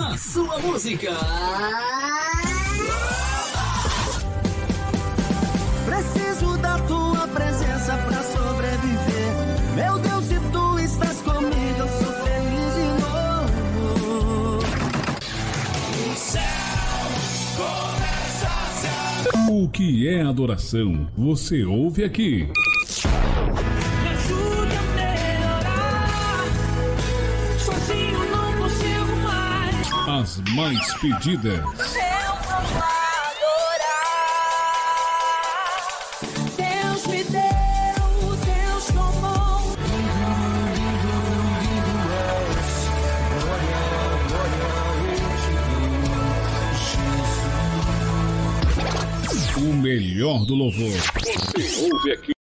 a sua música. Preciso da tua presença pra sobreviver. Meu Deus, se tu estás comigo, eu sou feliz de novo. O céu começa a se O que é adoração? Você ouve aqui. As mais pedidas. Eu vou adorar. Deus me deu, Deus tomou. O melhor do louvor. Você ouve aqui.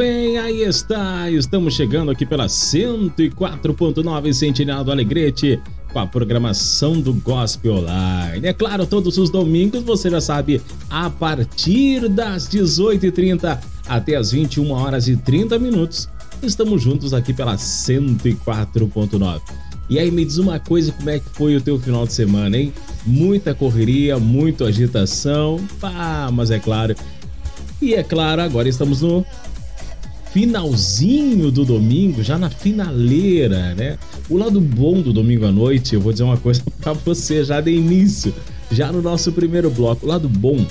Bem, aí está. Estamos chegando aqui pela 104.9 Sentinela do Alegrete com a programação do Gospel Online. É claro, todos os domingos, você já sabe, a partir das 18h30 até as 21 horas e 30 minutos, estamos juntos aqui pela 104.9. E aí, me diz uma coisa, como é que foi o teu final de semana, hein? Muita correria, muita agitação, pá, mas é claro. E é claro, agora estamos no finalzinho do domingo, já na finaleira, né? O lado bom do domingo à noite, eu vou dizer uma coisa para você já de início, já no nosso primeiro bloco. O lado bom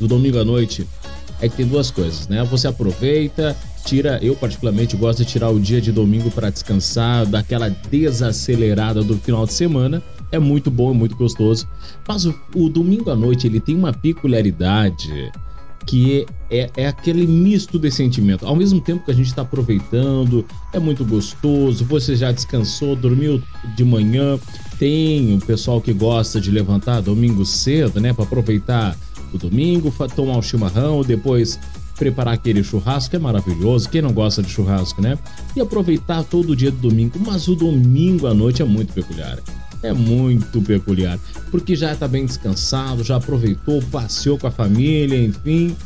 do domingo à noite é que tem duas coisas, né? Você aproveita, tira, eu particularmente gosto de tirar o dia de domingo para descansar, daquela desacelerada do final de semana. É muito bom, é muito gostoso. Mas o, o domingo à noite ele tem uma peculiaridade que é, é aquele misto de sentimento. Ao mesmo tempo que a gente está aproveitando, é muito gostoso, você já descansou, dormiu de manhã. Tem o pessoal que gosta de levantar domingo cedo, né, para aproveitar o domingo, tomar um chimarrão, depois preparar aquele churrasco, é maravilhoso. Quem não gosta de churrasco, né? E aproveitar todo o dia do domingo. Mas o domingo à noite é muito peculiar. É muito peculiar, porque já tá bem descansado, já aproveitou, passeou com a família, enfim,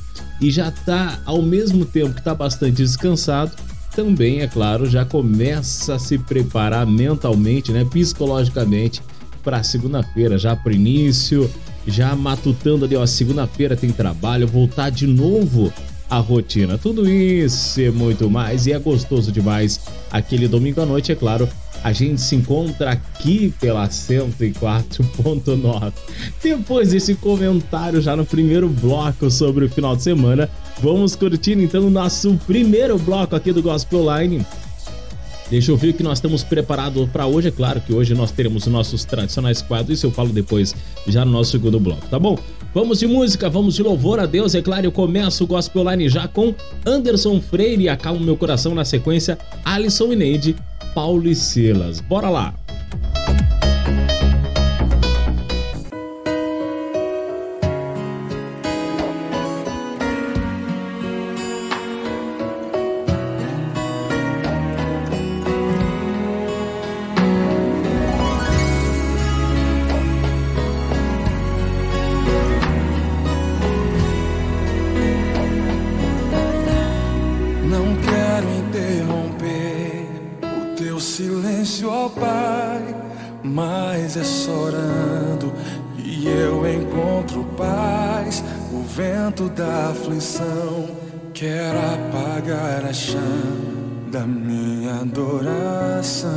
e já tá ao mesmo tempo que tá bastante descansado, também, é claro, já começa a se preparar mentalmente, né, psicologicamente para segunda-feira, já para início, já matutando ali, ó, segunda-feira tem trabalho, voltar de novo à rotina. Tudo isso e muito mais, e é gostoso demais. Aquele domingo à noite, é claro, a gente se encontra aqui pela 104.9. Depois desse comentário já no primeiro bloco sobre o final de semana, vamos curtindo então o nosso primeiro bloco aqui do Gospel Line. Deixa eu ver o que nós estamos preparados para hoje. É claro que hoje nós teremos os nossos tradicionais quadros, isso eu falo depois, já no nosso segundo bloco, tá bom? Vamos de música, vamos de louvor a Deus. É claro, eu começo o Gospel Line já com Anderson Freire e Acalma Meu Coração na sequência, Alisson e Neide, Paulo e Silas. Bora lá! Aflição quer apagar a chama da minha adoração.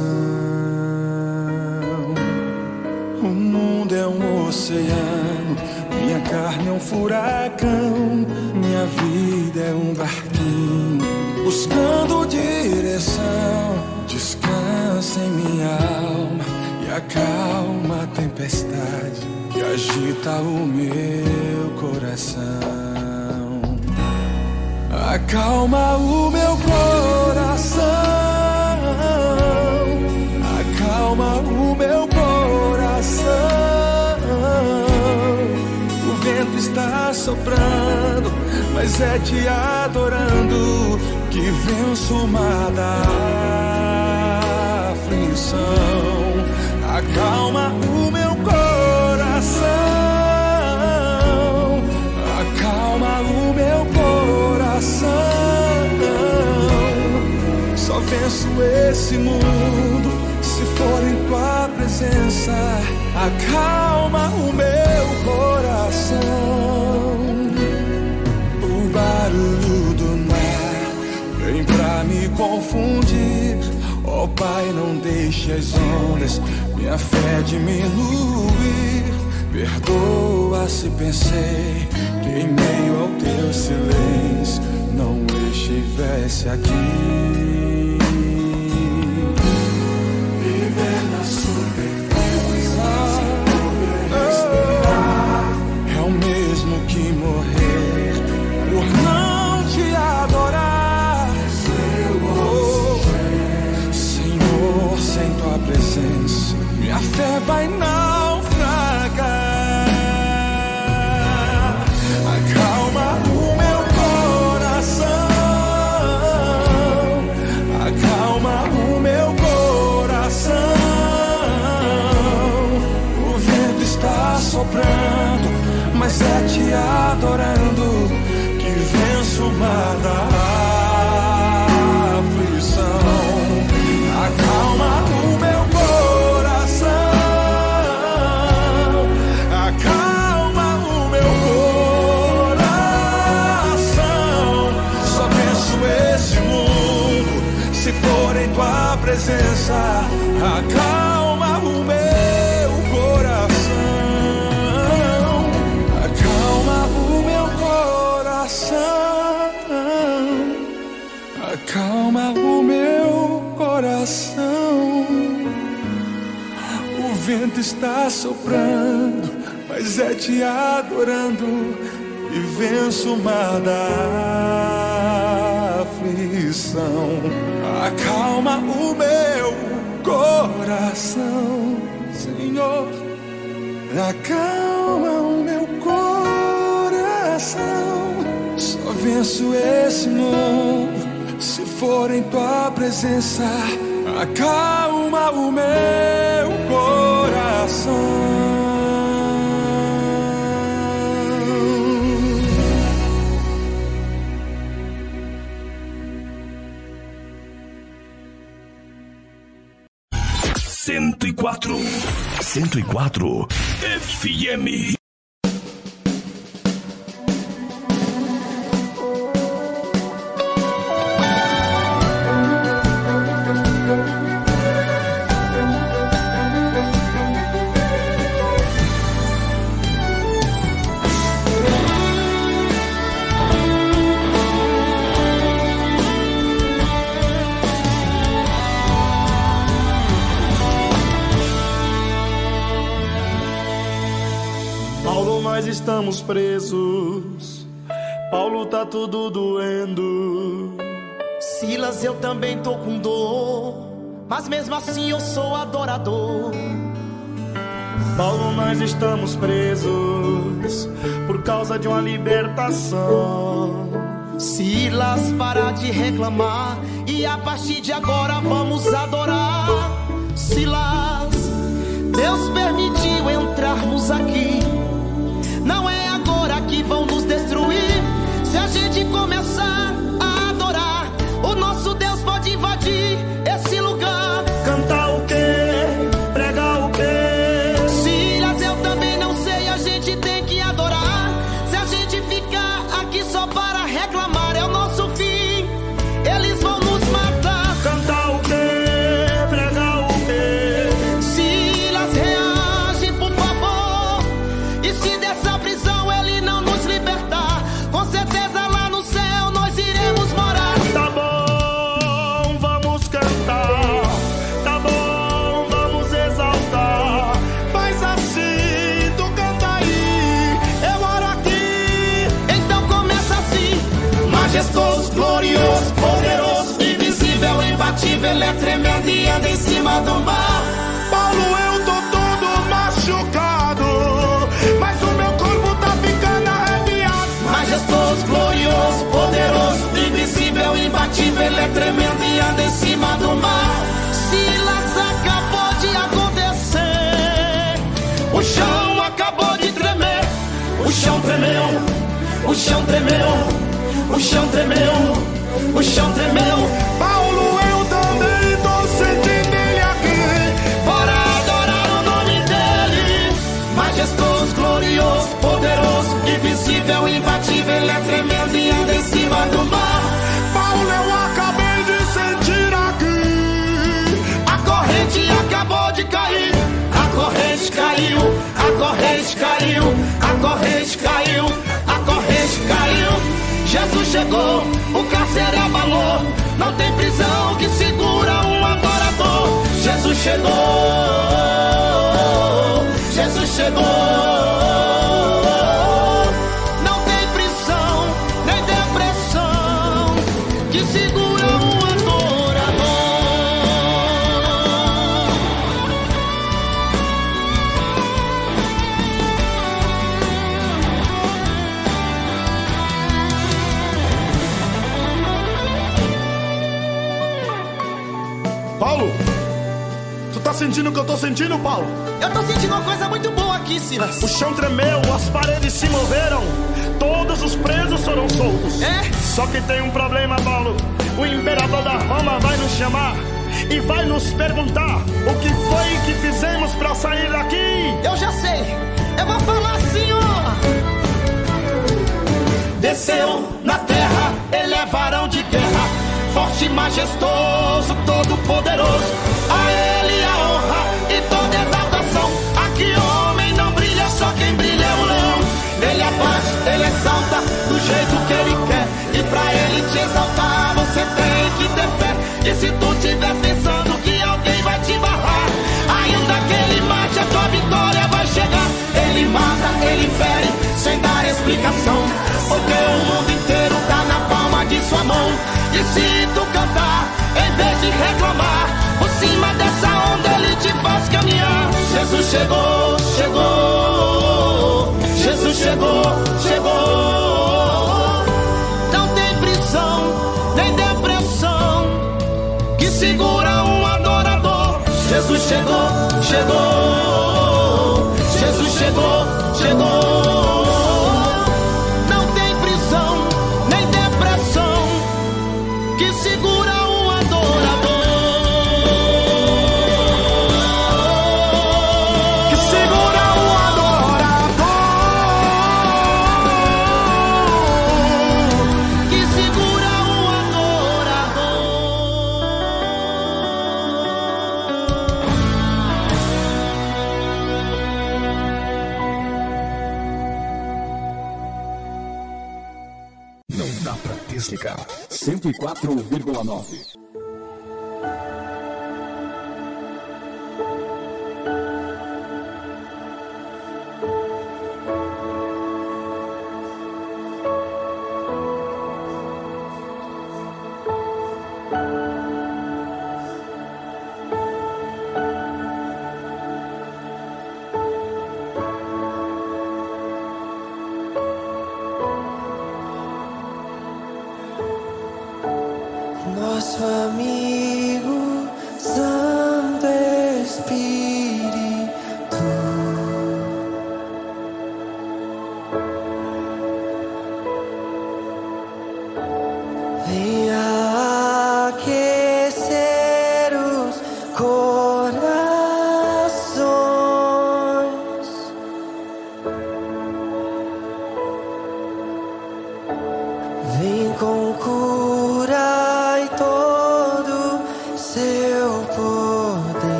O mundo é um oceano, minha carne é um furacão, minha vida é um barquinho buscando direção. Descansa em minha alma e acalma a tempestade que agita o meu coração. Acalma o meu coração. Acalma o meu coração. O vento está soprando, mas é te adorando que venço o mar da aflição. Acalma o venço esse mundo se for em tua presença. Acalma o meu coração. O barulho do mar vem pra me confundir. Ó Pai, não deixe as ondas minha fé diminuir. Perdoa se pensei que em meio ao teu silêncio não estivesse aqui. Vento está soprando, mas é te adorando e venço o mar da aflição. Acalma o meu coração, Senhor. Acalma o meu coração. Só venço esse mundo se for em tua presença. Acalma o meu coração. Cento e quatro. Cento e quatro. FM. Presos. Paulo, tá tudo doendo. Silas, eu também tô com dor, mas mesmo assim eu sou adorador. Paulo, nós estamos presos por causa de uma libertação. Silas, para de reclamar e a partir de agora vamos adorar. Silas, Deus permitiu entrarmos aqui. Gente começar tremendo e anda em cima do mar. Paulo, eu tô todo machucado, mas o meu corpo tá ficando arrepiado. Majestoso, glorioso, poderoso, invisível, imbatível, ele é tremendo e anda em cima do mar. Silas acabou de acontecer, o chão acabou de tremer, o chão tremeu, o chão tremeu, o chão tremeu, o chão tremeu. O chão tremeu. Invisível, imbatível, ele é tremendo e anda em cima do mar. Paulo, eu acabei de sentir aqui. A corrente acabou de cair. A corrente caiu, a corrente caiu, a corrente caiu, a corrente caiu. Jesus chegou, o cárcere abalou. Não tem prisão que segura um adorador. Jesus chegou, Jesus chegou. Sentindo o que eu tô sentindo, Paulo? Eu tô sentindo uma coisa muito boa aqui, Silas. O chão tremeu, as paredes se moveram, todos os presos foram soltos. É? Só que tem um problema, Paulo. O imperador da Roma vai nos chamar e vai nos perguntar o que foi que fizemos pra sair daqui. Eu já sei. Eu vou falar assim, ó. Desceu na terra, ele é varão de guerra, forte e majestoso, todo poderoso. A ele a honra você tem que ter fé. E se tu tiver pensando que alguém vai te barrar, ainda que ele mate, a tua vitória vai chegar. Ele mata, ele fere, sem dar explicação. Porque o mundo inteiro tá na palma de sua mão. E se tu cantar, em vez de reclamar, por cima dessa onda ele te faz caminhar. Jesus chegou, chegou. Jesus chegou, chegou. 104,9.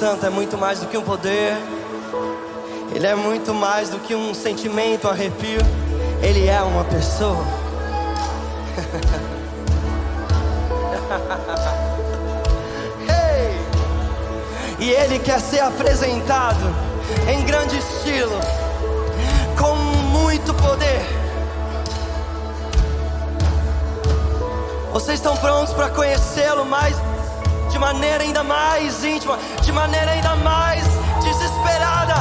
Santo é muito mais do que um poder, ele é muito mais do que um sentimento, um arrepio, ele é uma pessoa. hey! E ele quer ser apresentado em grande estilo, com muito poder. Vocês estão prontos para conhecê-lo mais? maneira ainda mais íntima, de maneira ainda mais desesperada.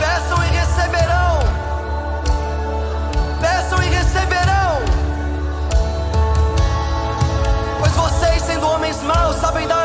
Peçam e receberão. Peçam e receberão. Pois vocês, sendo homens maus, sabem dar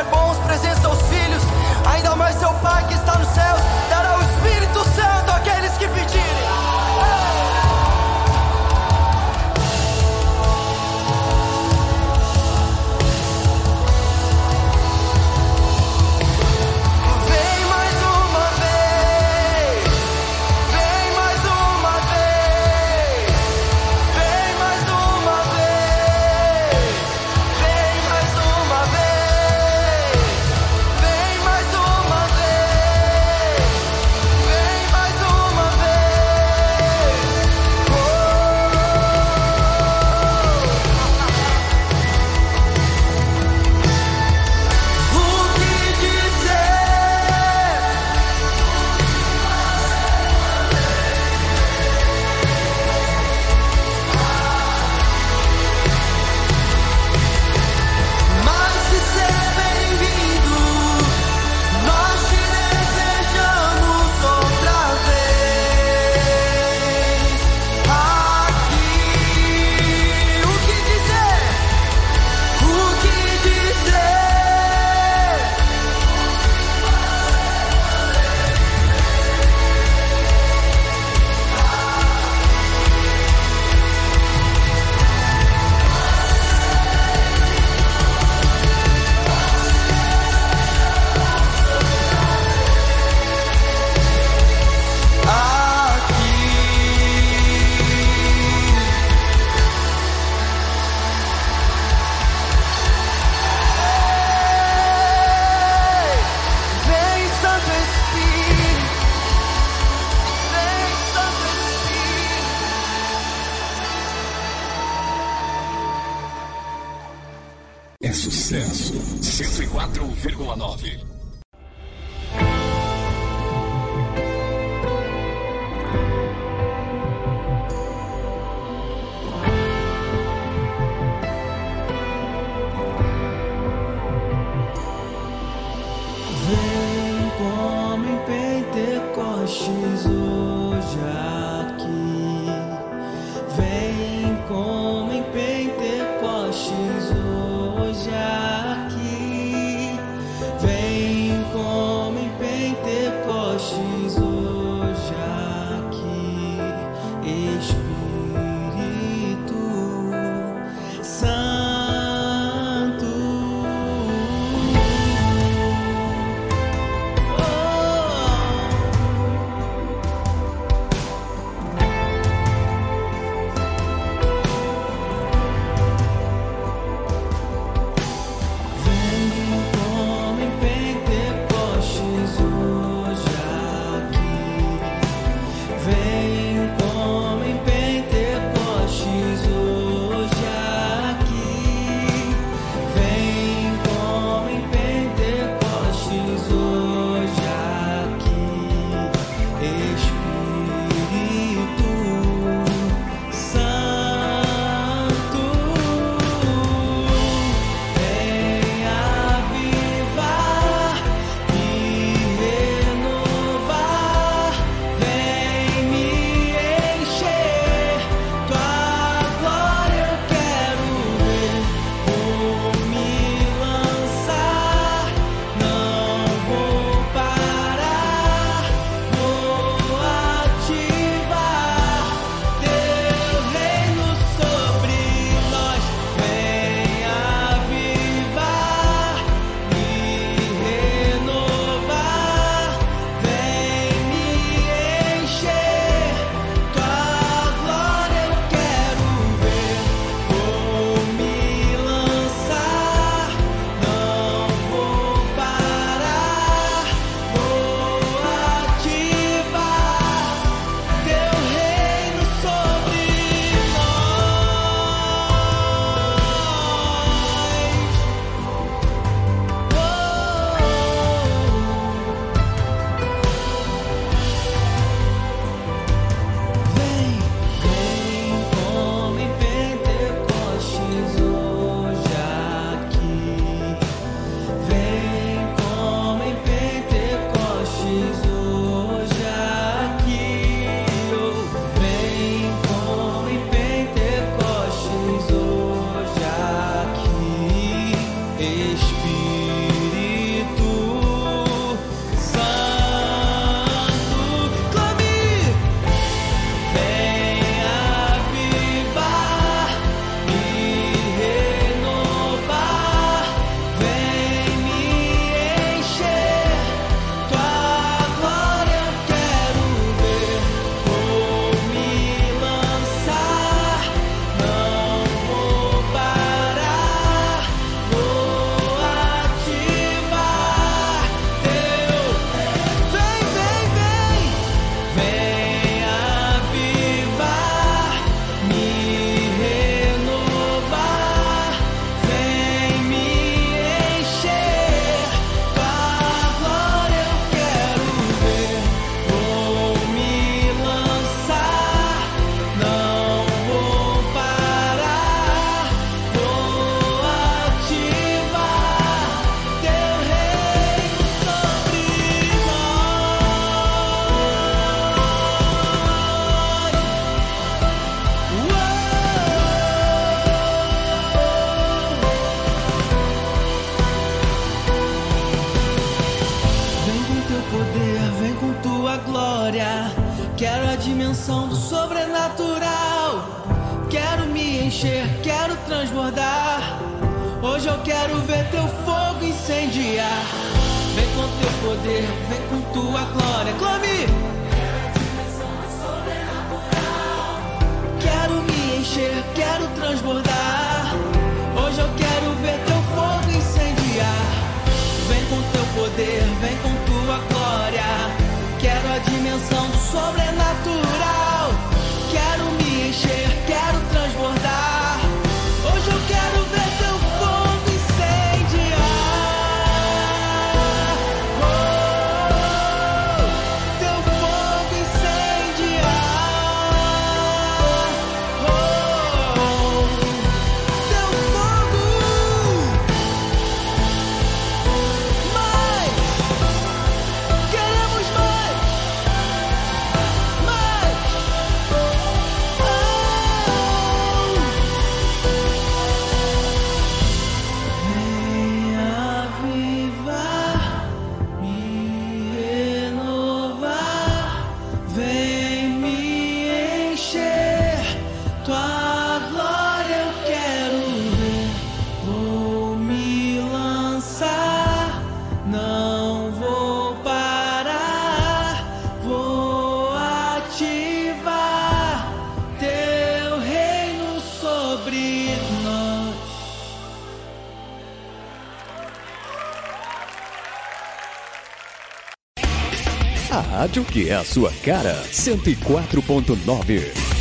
rádio que é a sua cara. 104.9.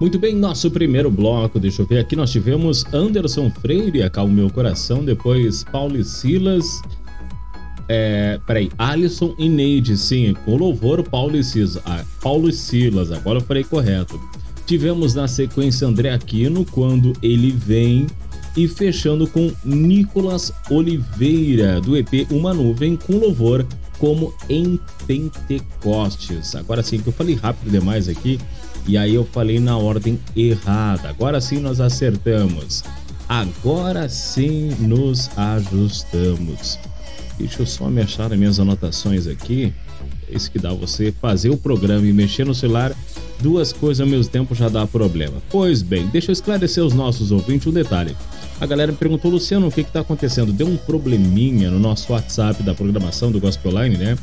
Muito bem, nosso primeiro bloco, deixa eu ver aqui, nós tivemos Anderson Freire, Acalme Meu Coração, depois Paulo Silas, é, peraí, Alisson e Neide, sim, com louvor Paulo e Silas, ah, Paulo e Silas, agora eu falei correto. Tivemos na sequência André Aquino, quando ele vem, e fechando com Nicolas Oliveira, do EP Uma Nuvem, com louvor como em Pentecostes. Agora sim, que eu falei rápido demais aqui, e aí eu falei na ordem errada. Agora sim nós acertamos. Agora sim nos ajustamos. Deixa eu só me achar as minhas anotações aqui. É isso que dá você fazer o programa e mexer no celular. Duas coisas ao mesmo tempo já dá problema. Pois bem, deixa eu esclarecer os nossos ouvintes um detalhe. A galera me perguntou, Luciano, o que está acontecendo? Deu um probleminha no nosso WhatsApp da programação do Gospel Line, né?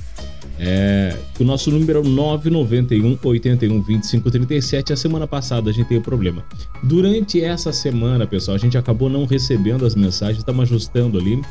É, o nosso número é 991 81 25 37. A semana passada a gente teve problema. Durante essa semana, pessoal, a gente acabou não recebendo as mensagens, estamos ajustando ali.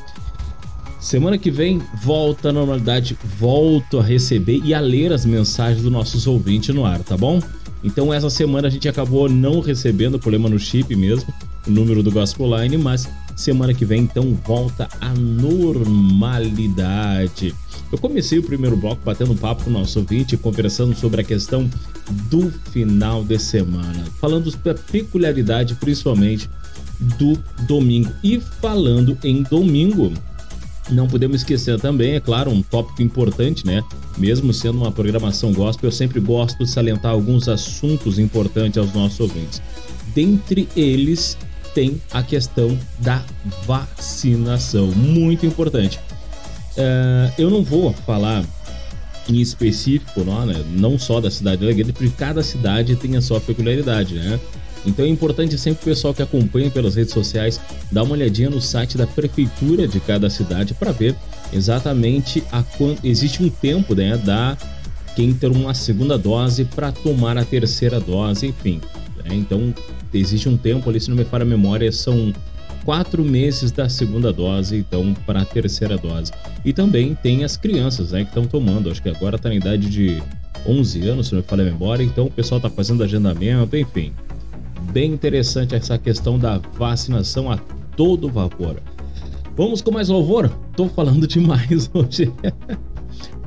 Semana que vem, volta à normalidade, volto a receber e a ler as mensagens dos nossos ouvintes no ar, tá bom? Então essa semana a gente acabou não recebendo problema no chip mesmo, o número do Gospel Line, mas semana que vem então volta à normalidade. Eu comecei o primeiro bloco batendo papo com o nosso ouvinte, conversando sobre a questão do final de semana, falando da peculiaridade principalmente do domingo. E falando em domingo, não podemos esquecer também, é claro, um tópico importante, né? Mesmo sendo uma programação gospel, eu sempre gosto de salientar alguns assuntos importantes aos nossos ouvintes. Dentre eles, tem a questão da vacinação, muito importante. Uh, eu não vou falar em específico, não, né? não só da cidade de Alegrete, porque cada cidade tem a sua peculiaridade, né? Então é importante sempre o pessoal que acompanha pelas redes sociais dar uma olhadinha no site da prefeitura de cada cidade para ver exatamente a existe um tempo, né, da quem ter uma segunda dose para tomar a terceira dose, enfim. Né? Então existe um tempo ali, se não me falha a memória, são quatro meses da segunda dose, então, para a terceira dose. E também tem as crianças, né, que estão tomando, acho que agora está na idade de 11 anos, se não me falha a memória, então o pessoal está fazendo agendamento, enfim. Bem interessante essa questão da vacinação a todo vapor. Vamos com mais louvor? Tô falando demais hoje.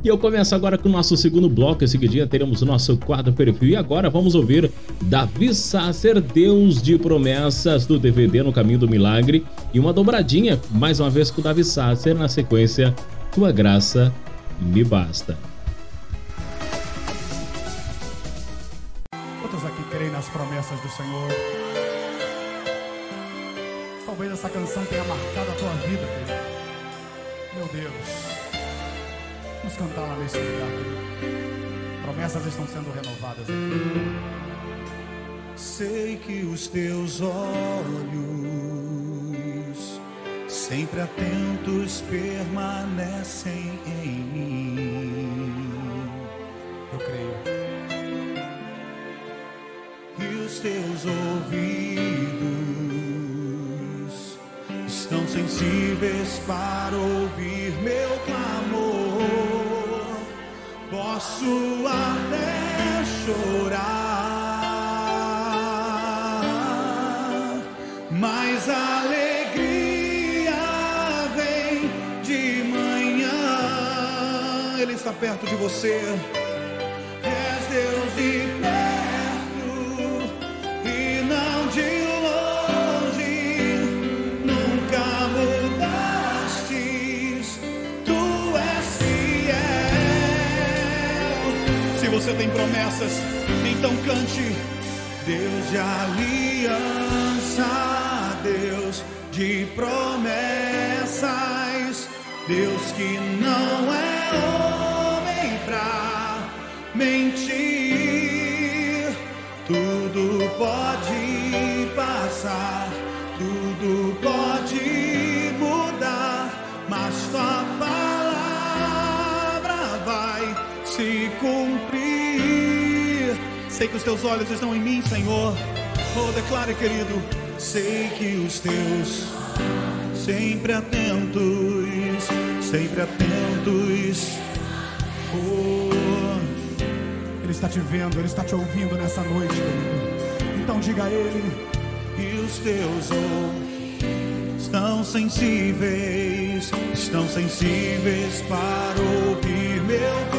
E eu começo agora com o nosso segundo bloco. Em seguidinha teremos o nosso quadro perfil. E agora vamos ouvir Davi Sasser, Deus de Promessas, do DVD No Caminho do Milagre. E uma dobradinha, mais uma vez com o Davi Sasser, na sequência Tua Graça Me Basta. Nas promessas do Senhor? Talvez essa canção tenha marcado a tua vida, querido. Meu Deus. Vamos cantar nesse lugar, querido. Promessas estão sendo renovadas aqui. Sei que os teus olhos, sempre atentos, permanecem em mim. Eu creio. Os teus ouvidos estão sensíveis para ouvir meu clamor. Posso até chorar, mas a alegria vem de manhã. Ele está perto de você. És Deus de você tem promessas, então cante. Deus de aliança, Deus de promessas, Deus que não é homem pra mentir. Tudo pode passar, tudo pode mudar, mas Sei que os teus olhos estão em mim, Senhor. Oh, declare, querido. Sei que os teus sempre atentos, sempre atentos. Oh, Ele está te vendo, Ele está te ouvindo nessa noite, querido. Então diga a Ele. E os teus olhos estão sensíveis, estão sensíveis para ouvir meu Deus.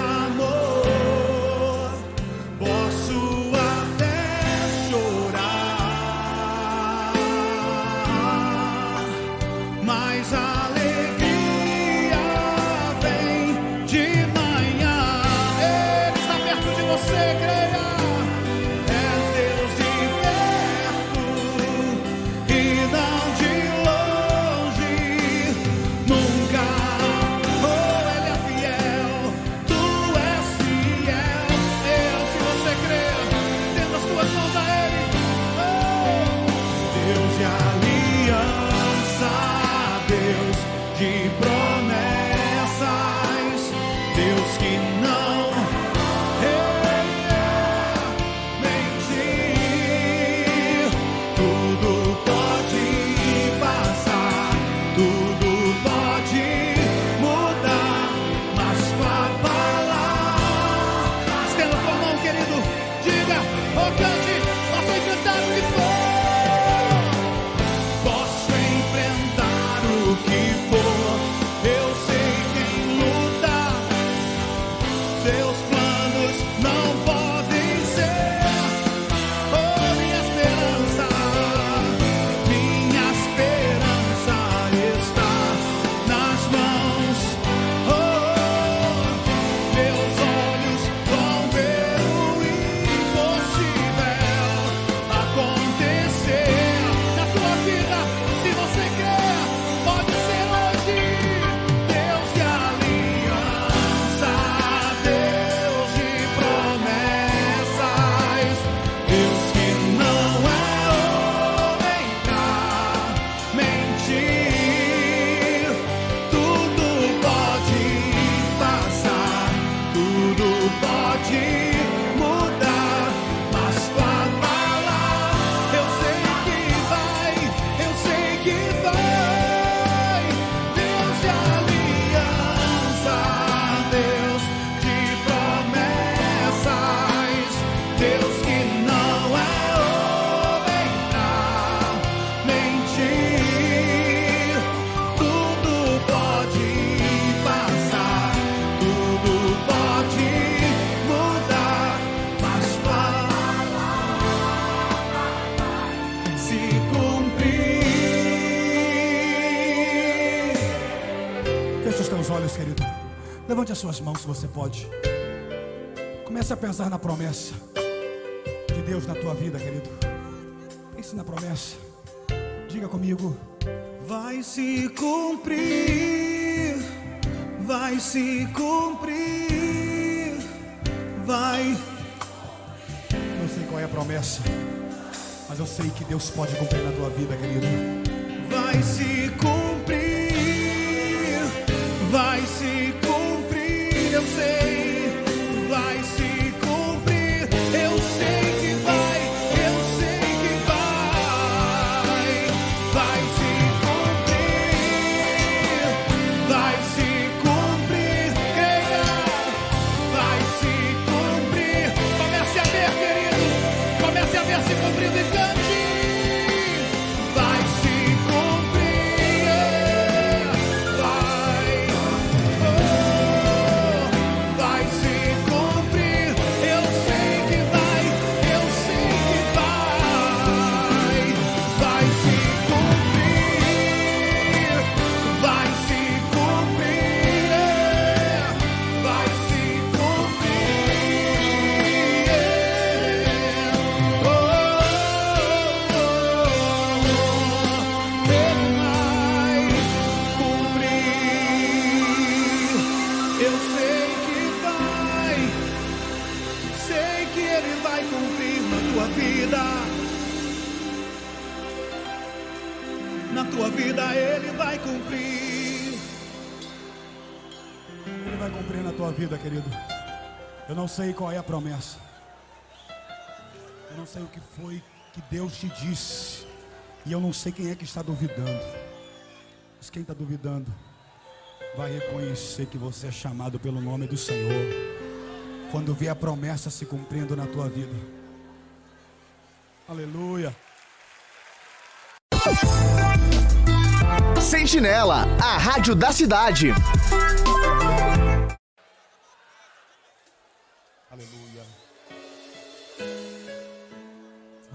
Levante as suas mãos se você pode. Comece a pensar na promessa de Deus na tua vida, querido. Pense na promessa. Diga comigo. Vai se cumprir, vai se cumprir, vai. Não sei qual é a promessa, mas eu sei que Deus pode cumprir na tua vida, querido. Vai se cumprir. sei qual é a promessa. Eu não sei o que foi que Deus te disse. E eu não sei quem é que está duvidando. Mas quem está duvidando vai reconhecer que você é chamado pelo nome do Senhor. Quando vê a promessa se cumprindo na tua vida. Aleluia. Sentinela, a rádio da cidade.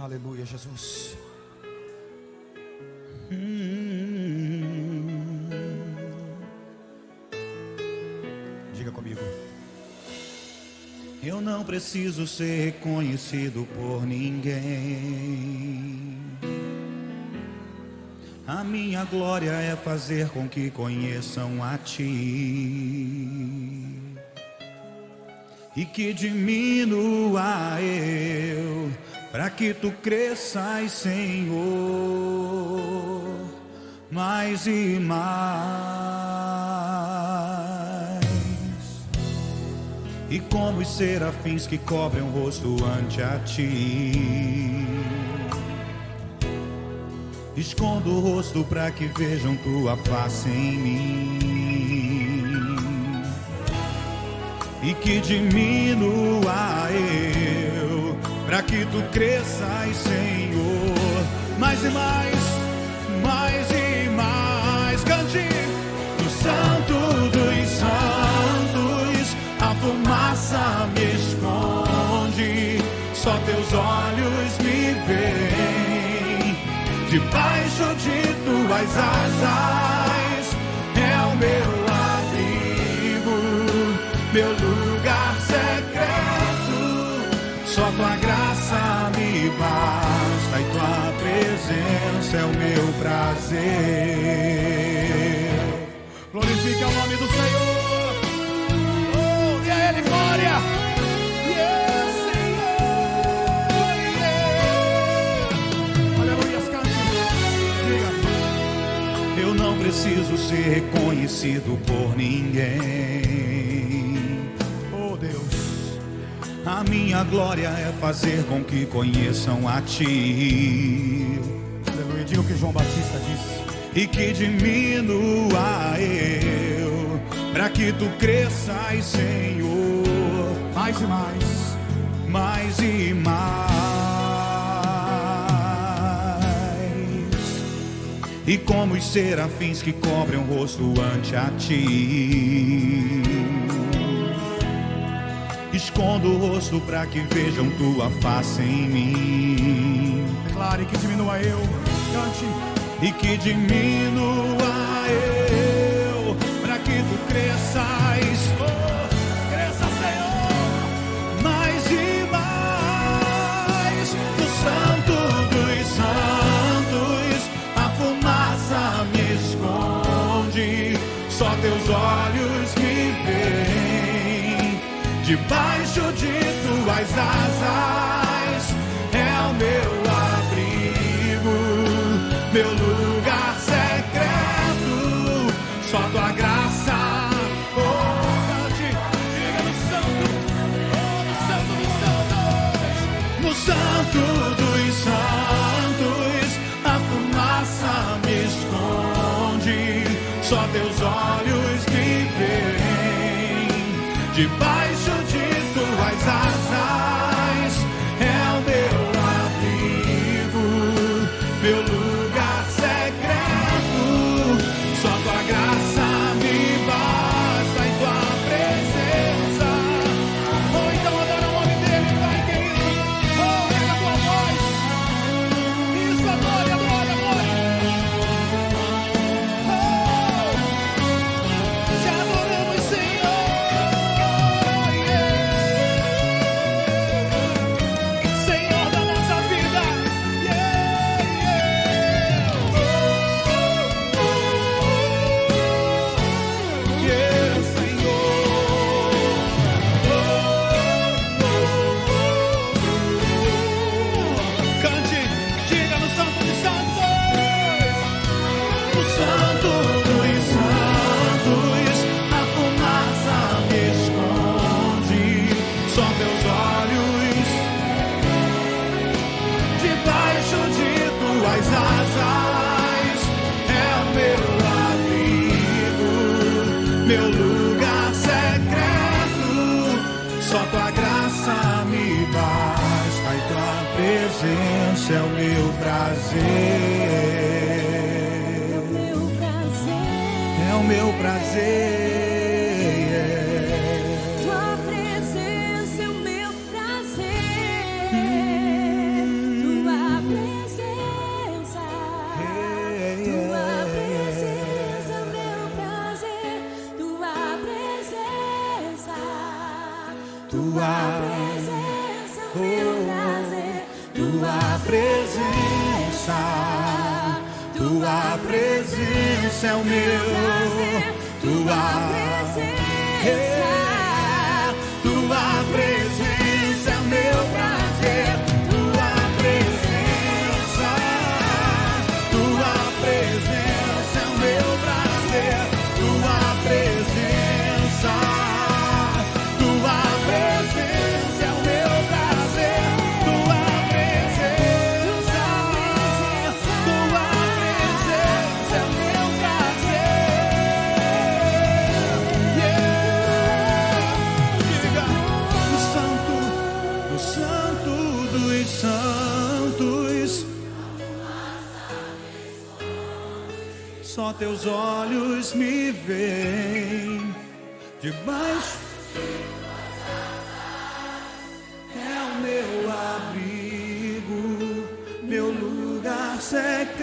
Aleluia, Jesus. Diga comigo. Eu não preciso ser reconhecido por ninguém. A minha glória é fazer com que conheçam a ti. E que diminua eu, para que tu cresças, Senhor, mais e mais. E como os serafins que cobrem o rosto ante a ti. Escondo o rosto para que vejam tua face em mim. E que diminua eu, para que tu cresças, Senhor. Mais e mais, mais e mais. Cante do Santo dos Santos, a fumaça me esconde, só teus olhos me veem. Debaixo de tuas asas é o meu abrigo, meu lugar Só tua graça me basta e tua presença é o meu prazer. Glorifique o nome do Senhor. Oh, a Ele glória. Yes, Senhor. Yeah. Aleluia. Eu não preciso ser reconhecido por ninguém. A minha glória é fazer com que conheçam a ti. aleluia. Diga o que João Batista disse. E que diminua eu, para que tu cresças, Senhor, Mais e mais. mais e mais. E como os serafins que cobrem o rosto ante a ti. Escondo o rosto para que vejam tua face em mim. Declare que diminua eu. Cante. e que diminua eu, para que tu cresças, oh, debaixo de tuas asas é o meu abrigo meu lugar secreto, só tua graça. Oh, no santo, no santo dos santos, a fumaça me esconde, só teus olhos me debaixo é o meu, tua presença, Só teus olhos me veem debaixo. É o meu abrigo, meu lugar secreto.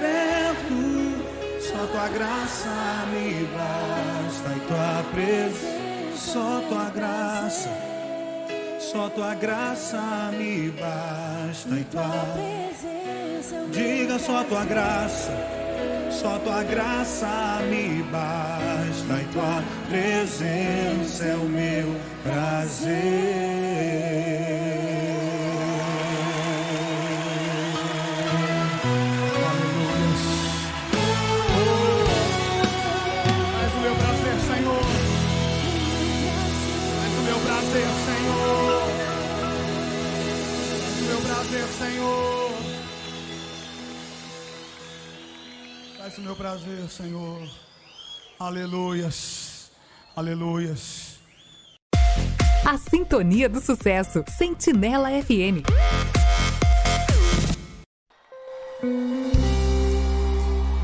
Só tua graça me basta e tua presença. Só tua graça, só tua graça me basta e tua Diga só tua graça, só tua graça me basta e tua presença é o meu Mas O meu prazer, Senhor. Aleluias. Aleluias. A Sintonia do Sucesso, Sentinela FM.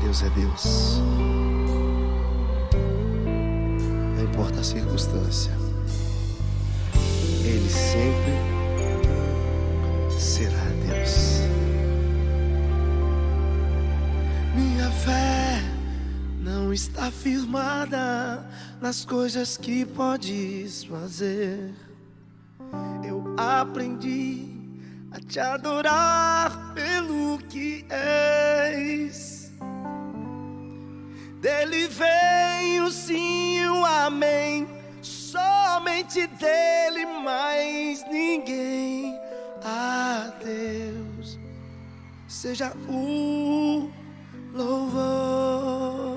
Deus é Deus. Não importa a circunstância, Ele sempre não está firmada nas coisas que podes fazer. Eu aprendi a te adorar pelo que és. Dele vem o sim o amém. Somente dele, mais ninguém. A Deus seja o louvor.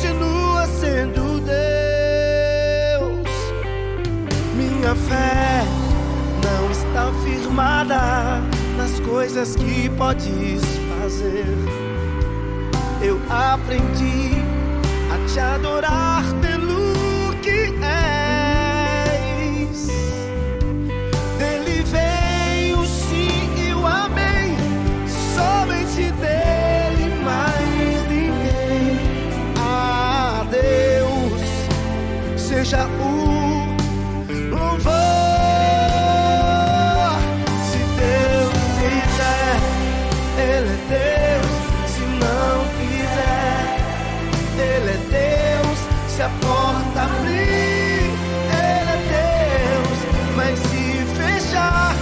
continua sendo Deus. Minha fé não está firmada nas coisas que podes fazer. Eu aprendi a te adorar seja o louvor. Se Deus fizer, Ele é Deus. Se não fizer, Ele é Deus. Se a porta abrir, Ele é Deus. Mas se fechar,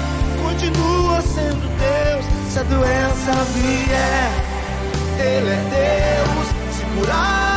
continua sendo Deus. Se a doença vier, Ele é Deus. Se curado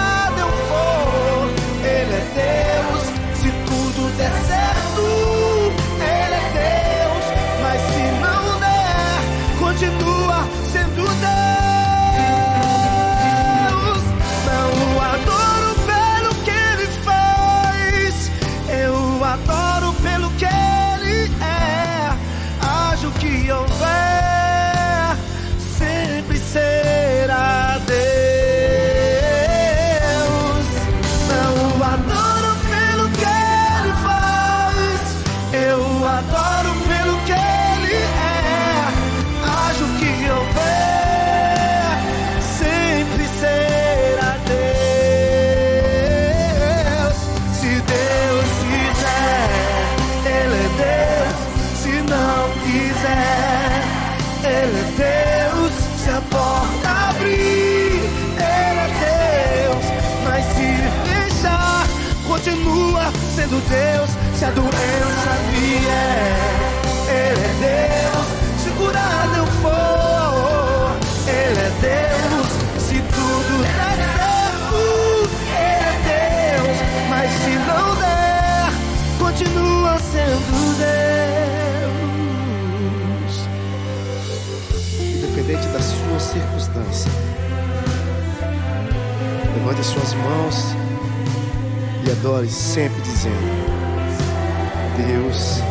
do Deus, se a doença vier, Ele é Deus, se curar não for, Ele é Deus, se tudo der certo, Ele é Deus, mas se não der, continua sendo Deus. Independente da sua circunstância, levante as suas mãos e adore sempre. Deus.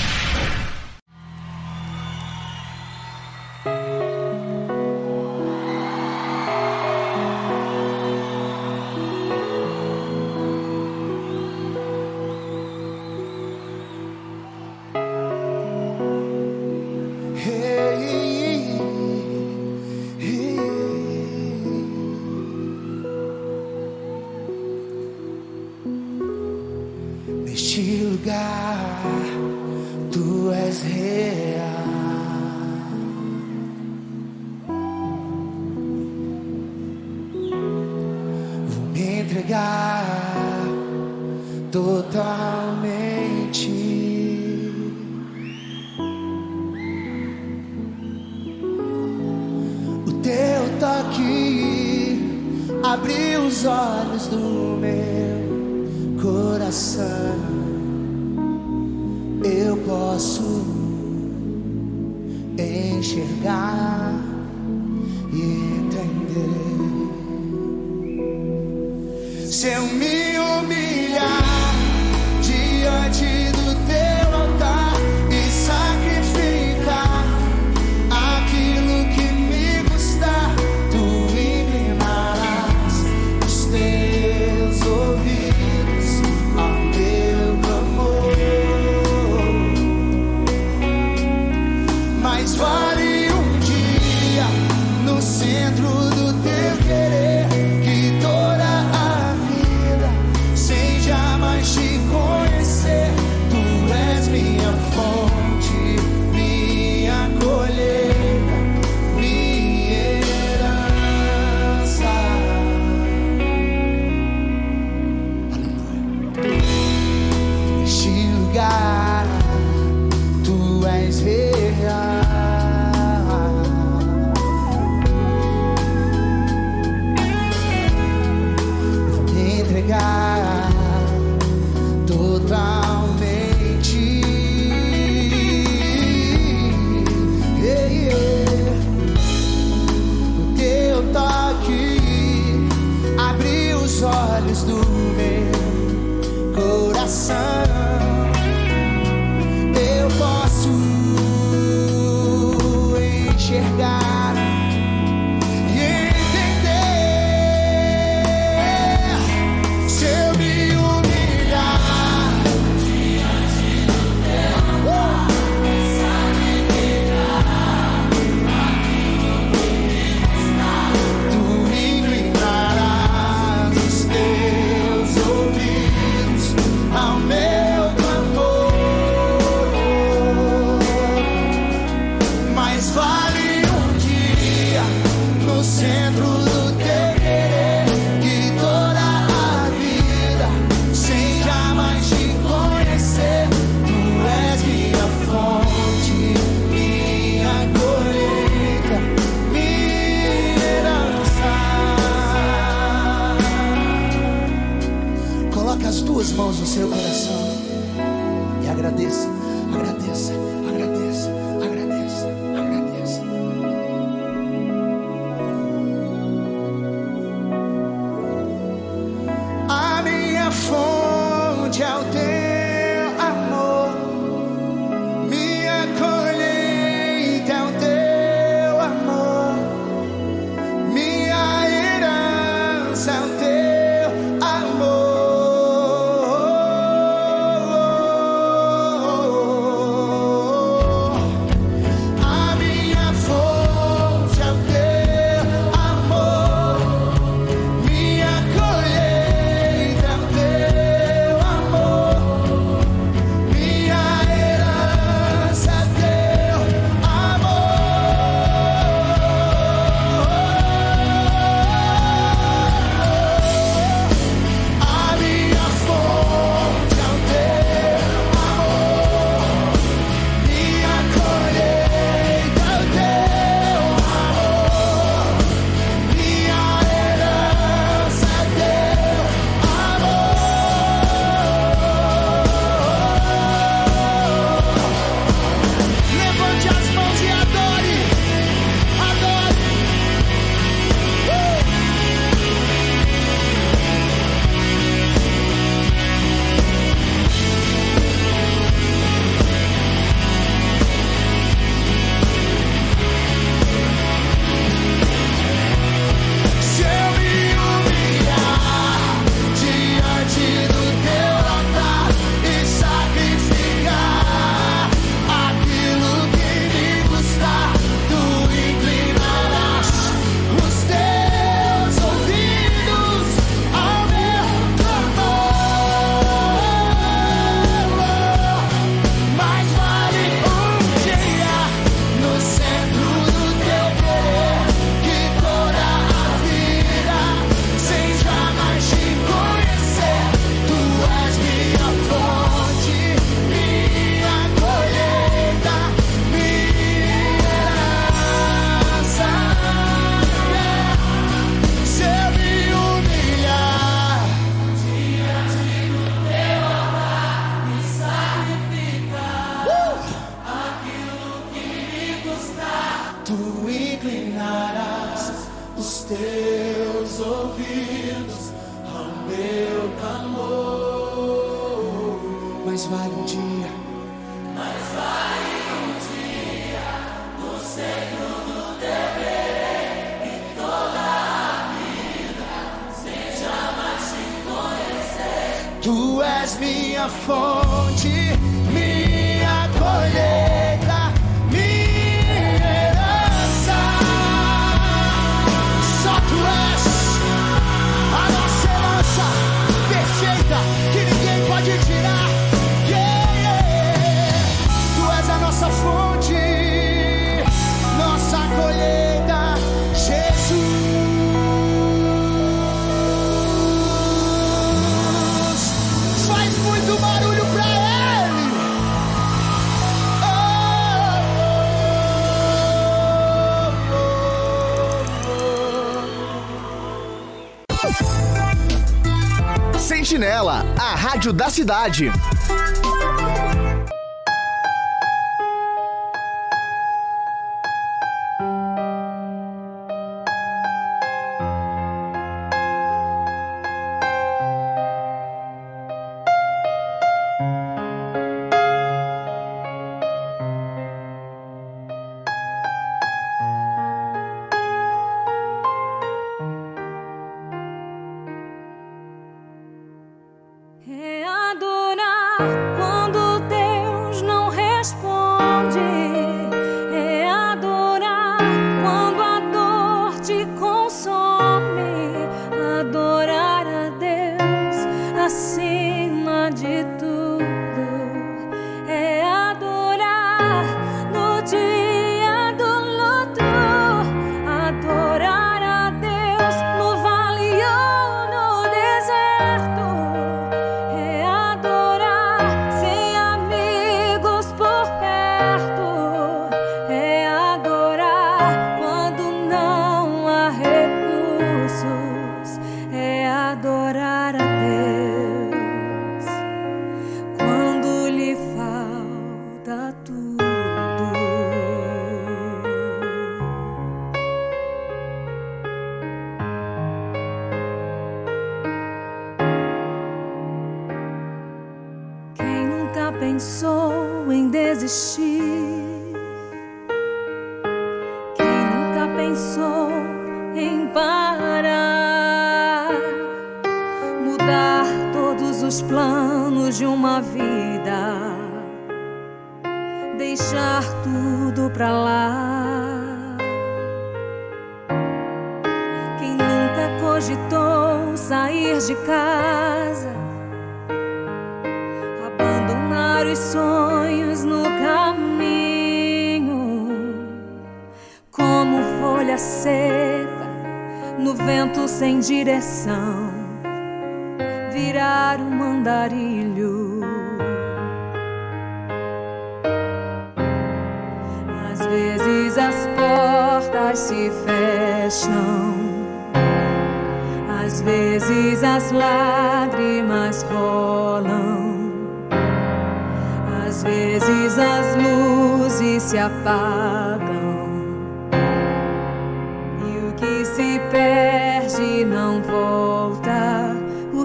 Cidade.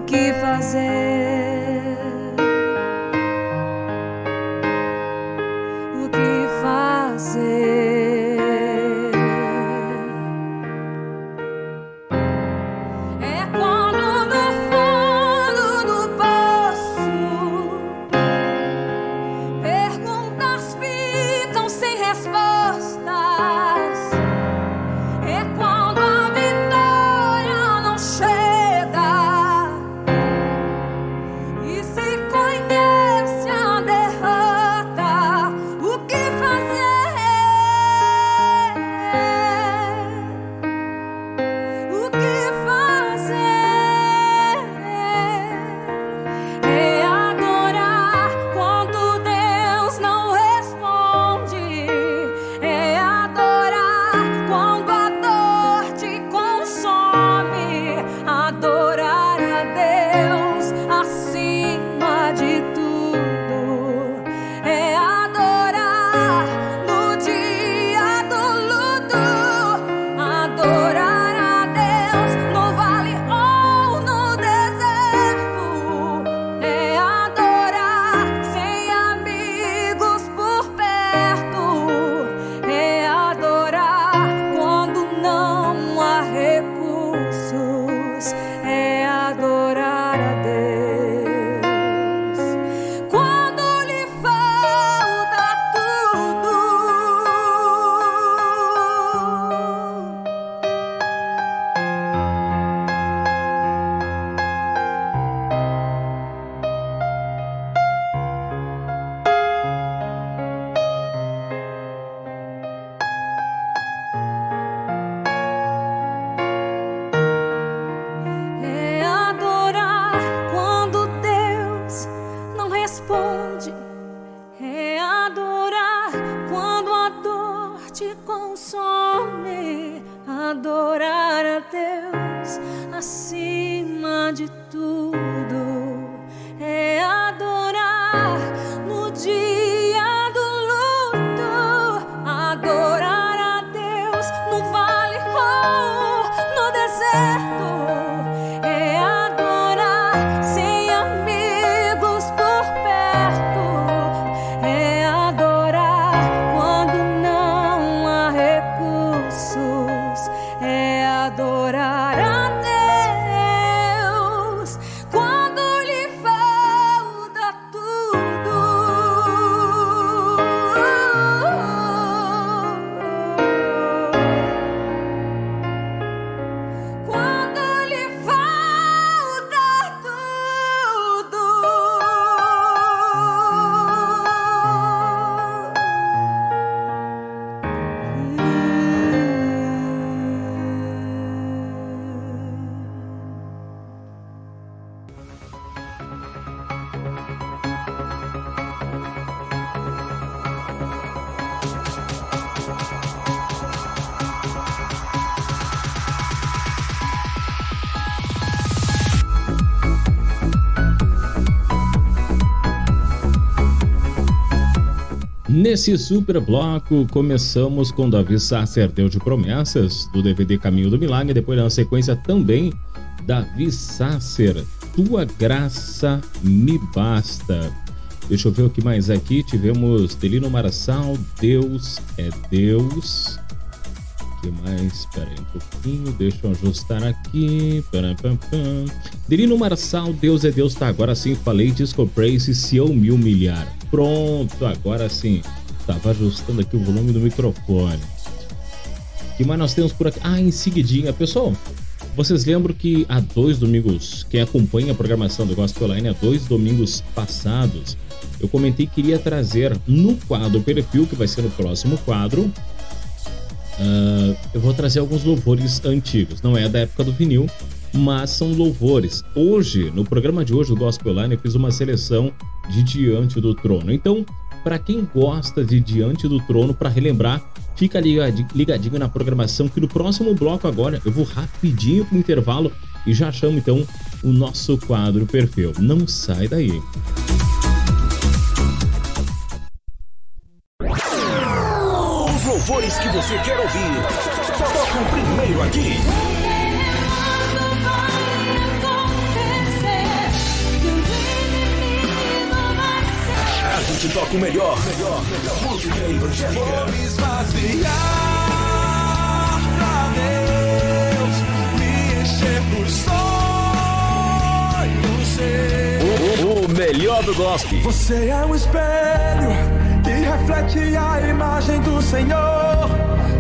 Que fazer? Nesse super bloco, começamos com Davi Sasser, Deus de Promessas, do DVD Caminho do Milagre, depois na sequência também Davi Sasser, Tua Graça Me Basta. Deixa eu ver o que mais aqui. Tivemos Delino Marçal, Deus é Deus. O que mais? Espera aí um pouquinho, deixa eu ajustar aqui. Delino Marçal, Deus é Deus, tá? Agora sim, falei Disco Praise se eu me humilhar. Pronto, agora sim. Tava ajustando aqui o volume do microfone. Que mais nós temos por aqui? Ah, em seguidinha. Pessoal, vocês lembram que há dois domingos, quem acompanha a programação do Gospel Line, há dois domingos passados, eu comentei que iria trazer no quadro perfil, que vai ser no próximo quadro, uh, eu vou trazer alguns louvores antigos. Não é da época do vinil, mas são louvores. Hoje, no programa de hoje do Gospel Line, eu fiz uma seleção de Diante do Trono. Então, para quem gosta de Diante do Trono, para relembrar, fica ligadinho na programação que no próximo bloco agora eu vou rapidinho pro intervalo e já chamo então o nosso quadro perfil. Não sai daí. Os louvores que você quer ouvir, toca o primeiro aqui. Gente toca o melhor, melhor, melhor música evangélica. Vou me esvaziar pra Deus, me encher por sonhos. O, o melhor do gospel. Você é um espelho que reflete a imagem do Senhor.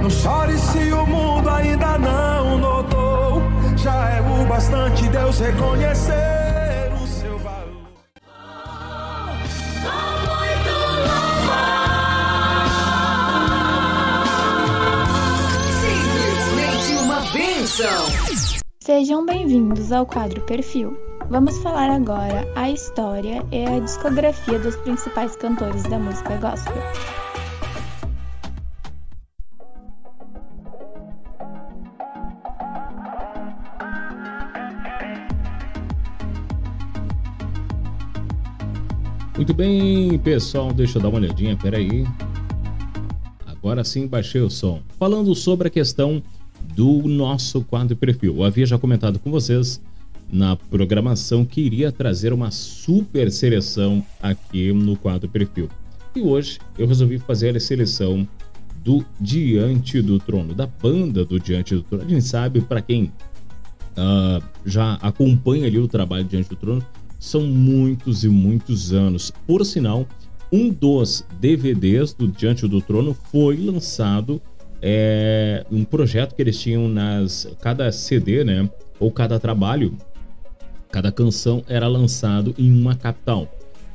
Não chore se o mundo ainda não notou. Já é o bastante Deus reconhecer. Sejam bem-vindos ao quadro Perfil. Vamos falar agora a história e a discografia dos principais cantores da música gospel. Muito bem, pessoal, deixa eu dar uma olhadinha, peraí. Agora sim, baixei o som. Falando sobre a questão do nosso quadro perfil. Eu havia já comentado com vocês na programação que iria trazer uma super seleção aqui no quadro perfil. E hoje eu resolvi fazer a seleção do Diante do Trono, da banda do Diante do Trono. A gente sabe, para quem uh, já acompanha ali o trabalho Diante do Trono, são muitos e muitos anos. Por sinal, um dos DVDs do Diante do Trono foi lançado é um projeto que eles tinham nas cada CD, né, ou cada trabalho, cada canção era lançado em uma capital.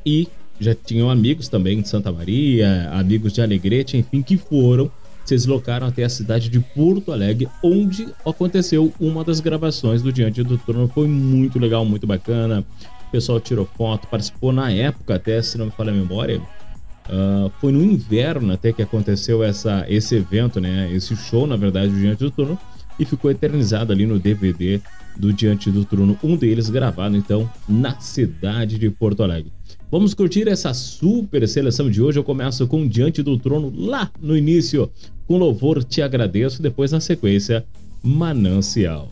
E já tinham amigos também de Santa Maria, amigos de Alegrete, enfim, que foram se deslocaram até a cidade de Porto Alegre, onde aconteceu uma das gravações do Diante do Trono. Foi muito legal, muito bacana. O pessoal tirou foto, participou na época, até se não me falha a memória, Uh, foi no inverno até que aconteceu essa, esse evento, né? Esse show, na verdade, do Diante do Trono, e ficou eternizado ali no DVD do Diante do Trono, um deles gravado então na cidade de Porto Alegre. Vamos curtir essa super seleção de hoje. Eu começo com Diante do Trono lá no início, com louvor Te Agradeço, depois na sequência, Manancial.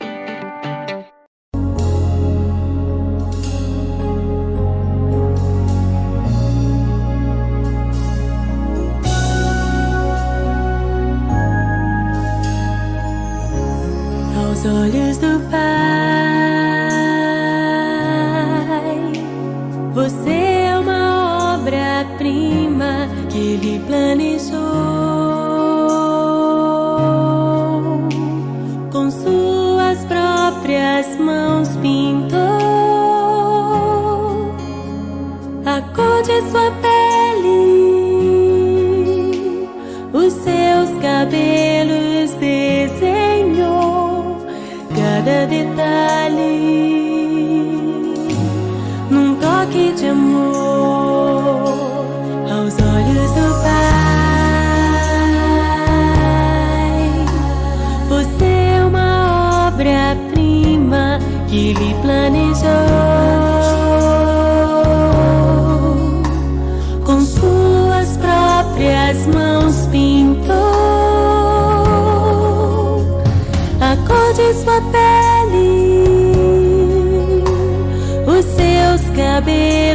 sua pele os seus cabelos.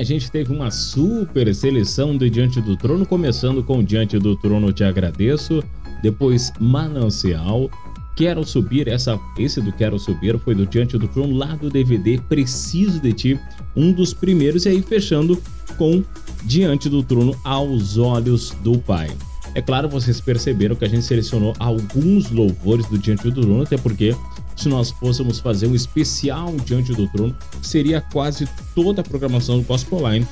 a gente teve uma super seleção do Diante do Trono, começando com Diante do Trono Te Agradeço, depois Manancial, Quero Subir, essa, esse do Quero Subir foi do Diante do Trono, lá do DVD Preciso de Ti, um dos primeiros, e aí fechando com Diante do Trono aos Olhos do Pai. É claro, vocês perceberam que a gente selecionou alguns louvores do Diante do Trono, até porque se nós fôssemos fazer um especial Diante do Trono, seria quase toda a programação do Gospel Line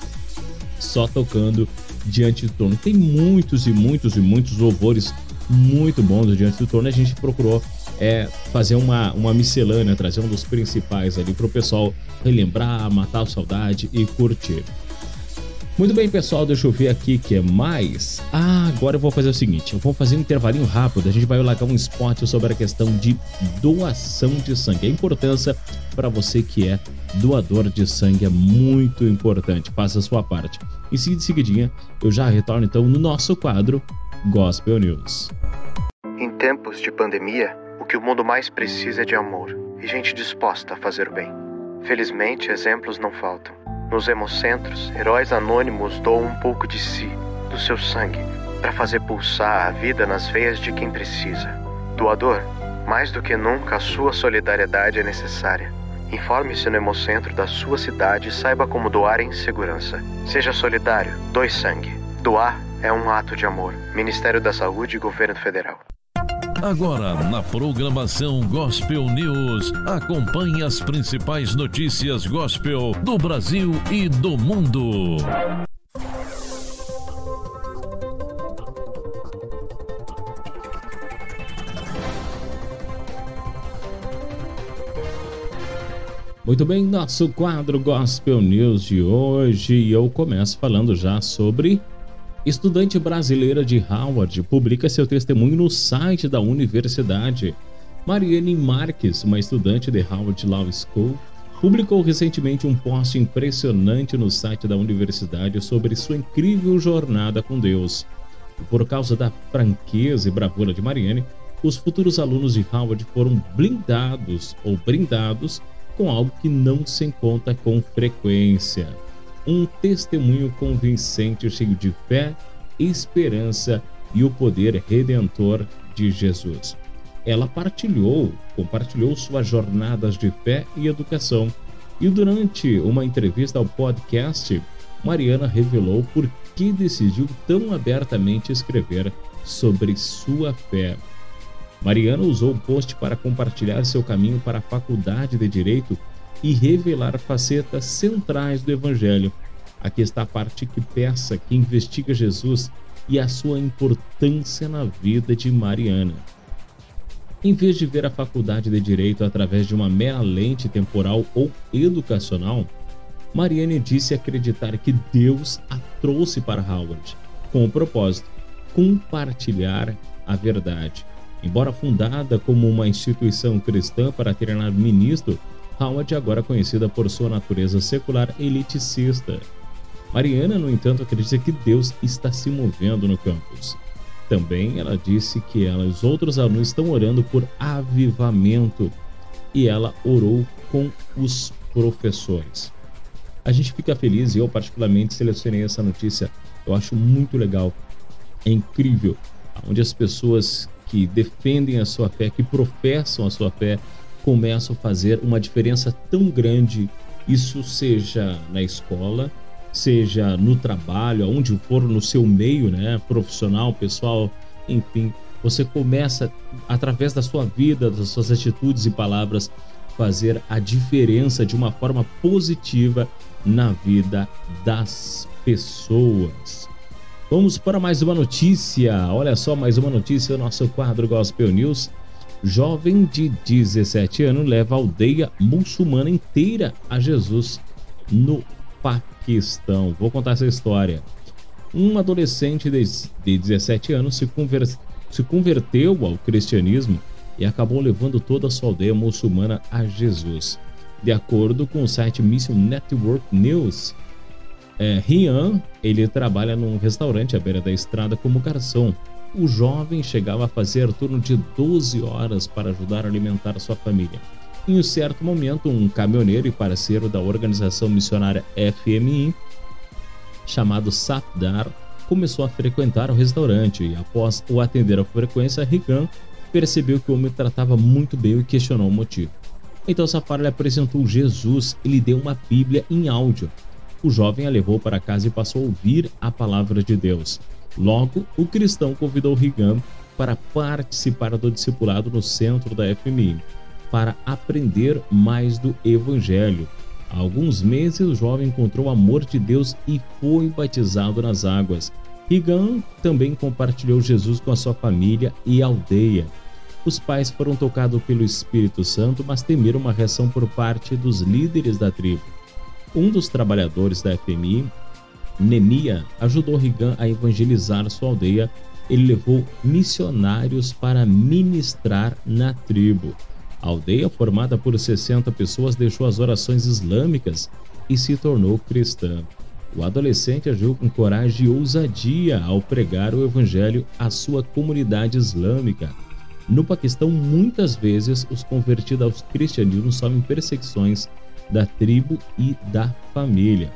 só tocando Diante do Trono. Tem muitos e muitos e muitos louvores muito bons Diante do Trono. A gente procurou é, fazer uma, uma miscelânea, trazer um dos principais ali para o pessoal relembrar, matar a saudade e curtir. Muito bem, pessoal, deixa eu ver aqui que é mais. Ah, agora eu vou fazer o seguinte: eu vou fazer um intervalinho rápido. A gente vai largar um spot sobre a questão de doação de sangue. A importância para você que é doador de sangue é muito importante. Faça a sua parte. E se de seguidinha, eu já retorno então no nosso quadro Gospel News. Em tempos de pandemia, o que o mundo mais precisa é de amor e gente disposta a fazer o bem. Felizmente, exemplos não faltam. Nos hemocentros, heróis anônimos doam um pouco de si, do seu sangue, para fazer pulsar a vida nas veias de quem precisa. Doador, mais do que nunca a sua solidariedade é necessária. Informe-se no hemocentro da sua cidade e saiba como doar em segurança. Seja solidário, doe sangue. Doar é um ato de amor. Ministério da Saúde e Governo Federal. Agora, na programação Gospel News, acompanhe as principais notícias gospel do Brasil e do mundo. Muito bem, nosso quadro Gospel News de hoje, eu começo falando já sobre Estudante brasileira de Harvard publica seu testemunho no site da universidade. Mariane Marques, uma estudante de Harvard Law School, publicou recentemente um post impressionante no site da universidade sobre sua incrível jornada com Deus. Por causa da franqueza e bravura de Mariane, os futuros alunos de Harvard foram blindados ou brindados com algo que não se encontra com frequência um testemunho convincente, cheio de fé, esperança e o poder redentor de Jesus. Ela partilhou, compartilhou suas jornadas de fé e educação. E durante uma entrevista ao podcast, Mariana revelou por que decidiu tão abertamente escrever sobre sua fé. Mariana usou o post para compartilhar seu caminho para a faculdade de Direito e revelar facetas centrais do Evangelho. Aqui está a parte que peça, que investiga Jesus e a sua importância na vida de Mariana. Em vez de ver a faculdade de Direito através de uma mera lente temporal ou educacional, Mariane disse acreditar que Deus a trouxe para Howard com o propósito compartilhar a verdade. Embora fundada como uma instituição cristã para treinar ministro, Howard agora conhecida por sua natureza secular eliticista. Mariana, no entanto, acredita que Deus está se movendo no campus. Também ela disse que ela e os outros alunos estão orando por avivamento e ela orou com os professores. A gente fica feliz e eu particularmente selecionei essa notícia. Eu acho muito legal. É incrível onde as pessoas que defendem a sua fé, que professam a sua fé, começam a fazer uma diferença tão grande, isso seja na escola, seja no trabalho, aonde for no seu meio, né, profissional, pessoal, enfim, você começa através da sua vida, das suas atitudes e palavras fazer a diferença de uma forma positiva na vida das pessoas. Vamos para mais uma notícia. Olha só, mais uma notícia, nosso quadro Gospel News. Jovem de 17 anos leva a aldeia muçulmana inteira a Jesus no Paquistão. Vou contar essa história. Um adolescente de, de 17 anos se, conver, se converteu ao cristianismo e acabou levando toda a sua aldeia muçulmana a Jesus. De acordo com o site Mission Network News, é, Rian ele trabalha num restaurante à beira da estrada como garçom o jovem chegava a fazer turno de 12 horas para ajudar a alimentar sua família. Em um certo momento, um caminhoneiro e parceiro da organização missionária FMI, chamado Safdar, começou a frequentar o restaurante e, após o atender a frequência, Rigan percebeu que o homem tratava muito bem e questionou o motivo. Então Safara lhe apresentou Jesus e lhe deu uma Bíblia em áudio. O jovem a levou para casa e passou a ouvir a palavra de Deus. Logo, o cristão convidou Rigam para participar do discipulado no centro da FMI, para aprender mais do Evangelho. Há alguns meses, o jovem encontrou o amor de Deus e foi batizado nas águas. Rigam também compartilhou Jesus com a sua família e aldeia. Os pais foram tocados pelo Espírito Santo, mas temeram uma reação por parte dos líderes da tribo. Um dos trabalhadores da FMI, Nemia, ajudou Rigan a evangelizar sua aldeia. Ele levou missionários para ministrar na tribo. A aldeia, formada por 60 pessoas, deixou as orações islâmicas e se tornou cristã. O adolescente agiu com coragem e ousadia ao pregar o evangelho à sua comunidade islâmica. No Paquistão, muitas vezes os convertidos ao cristianismo sofrem perseguições da tribo e da família.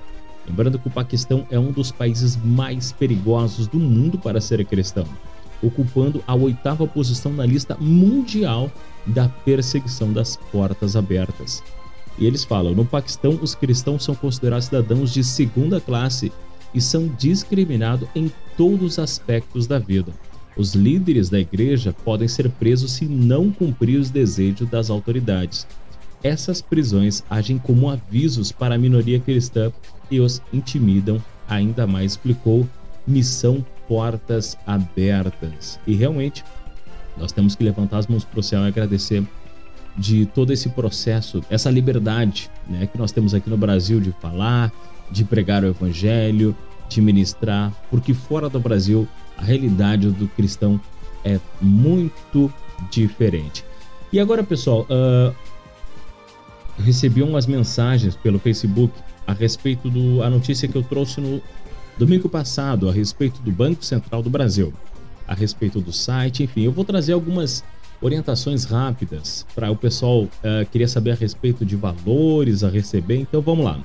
Lembrando que o Paquistão é um dos países mais perigosos do mundo para ser cristão, ocupando a oitava posição na lista mundial da perseguição das portas abertas. E eles falam: no Paquistão, os cristãos são considerados cidadãos de segunda classe e são discriminados em todos os aspectos da vida. Os líderes da igreja podem ser presos se não cumprir os desejos das autoridades. Essas prisões agem como avisos para a minoria cristã e os intimidam ainda mais, explicou Missão Portas Abertas. E realmente, nós temos que levantar as mãos para o céu e agradecer de todo esse processo, essa liberdade né, que nós temos aqui no Brasil de falar, de pregar o evangelho, de ministrar, porque fora do Brasil a realidade do cristão é muito diferente. E agora, pessoal, uh, recebi umas mensagens pelo Facebook a respeito da notícia que eu trouxe no domingo passado, a respeito do Banco Central do Brasil, a respeito do site, enfim, eu vou trazer algumas orientações rápidas para o pessoal uh, queria saber a respeito de valores a receber, então vamos lá.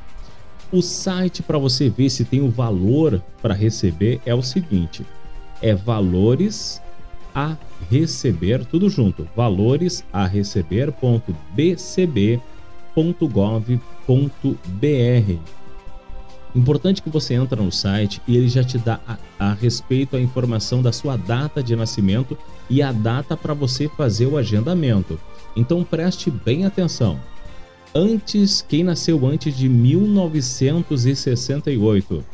O site para você ver se tem o valor para receber é o seguinte: é valores a receber, tudo junto, valores a receber.bcb.gov.br. Importante que você entra no site e ele já te dá a, a respeito a informação da sua data de nascimento e a data para você fazer o agendamento. Então preste bem atenção. Antes, quem nasceu antes de 1968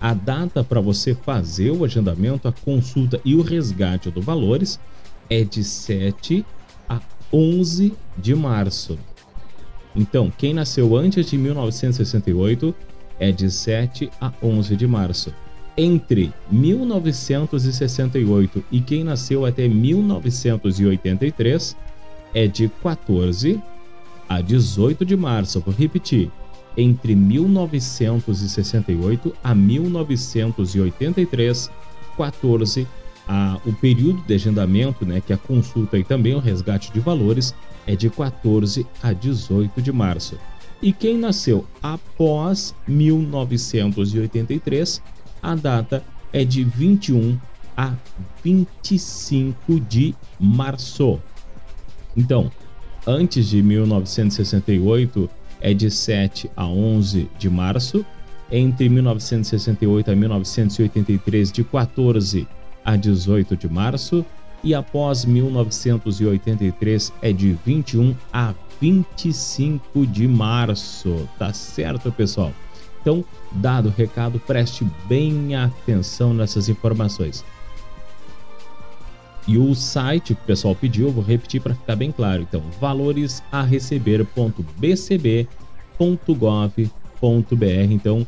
a data para você fazer o agendamento, a consulta e o resgate do valores é de 7 a 11 de março. Então, quem nasceu antes de 1968 é de 7 a 11 de março. Entre 1968 e quem nasceu até 1983 é de 14 a 18 de março. Vou repetir entre 1968 a 1983, 14 a, o período de agendamento, né, que é a consulta e também o resgate de valores, é de 14 a 18 de março. E quem nasceu após 1983, a data é de 21 a 25 de março. Então, antes de 1968, é de 7 a 11 de março, entre 1968 a 1983 de 14 a 18 de março e após 1983 é de 21 a 25 de março. Tá certo, pessoal? Então, dado o recado, preste bem atenção nessas informações. E o site que o pessoal pediu, vou repetir para ficar bem claro. Então, valores a receber.bcb.gov.br. Então,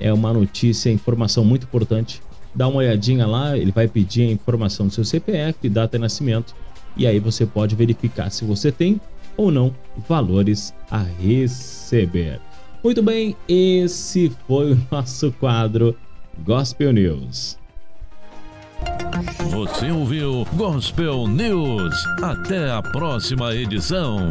é uma notícia, informação muito importante. Dá uma olhadinha lá, ele vai pedir a informação do seu CPF, data de nascimento, e aí você pode verificar se você tem ou não valores a receber. Muito bem, esse foi o nosso quadro Gospel News. Você ouviu Gospel News. Até a próxima edição.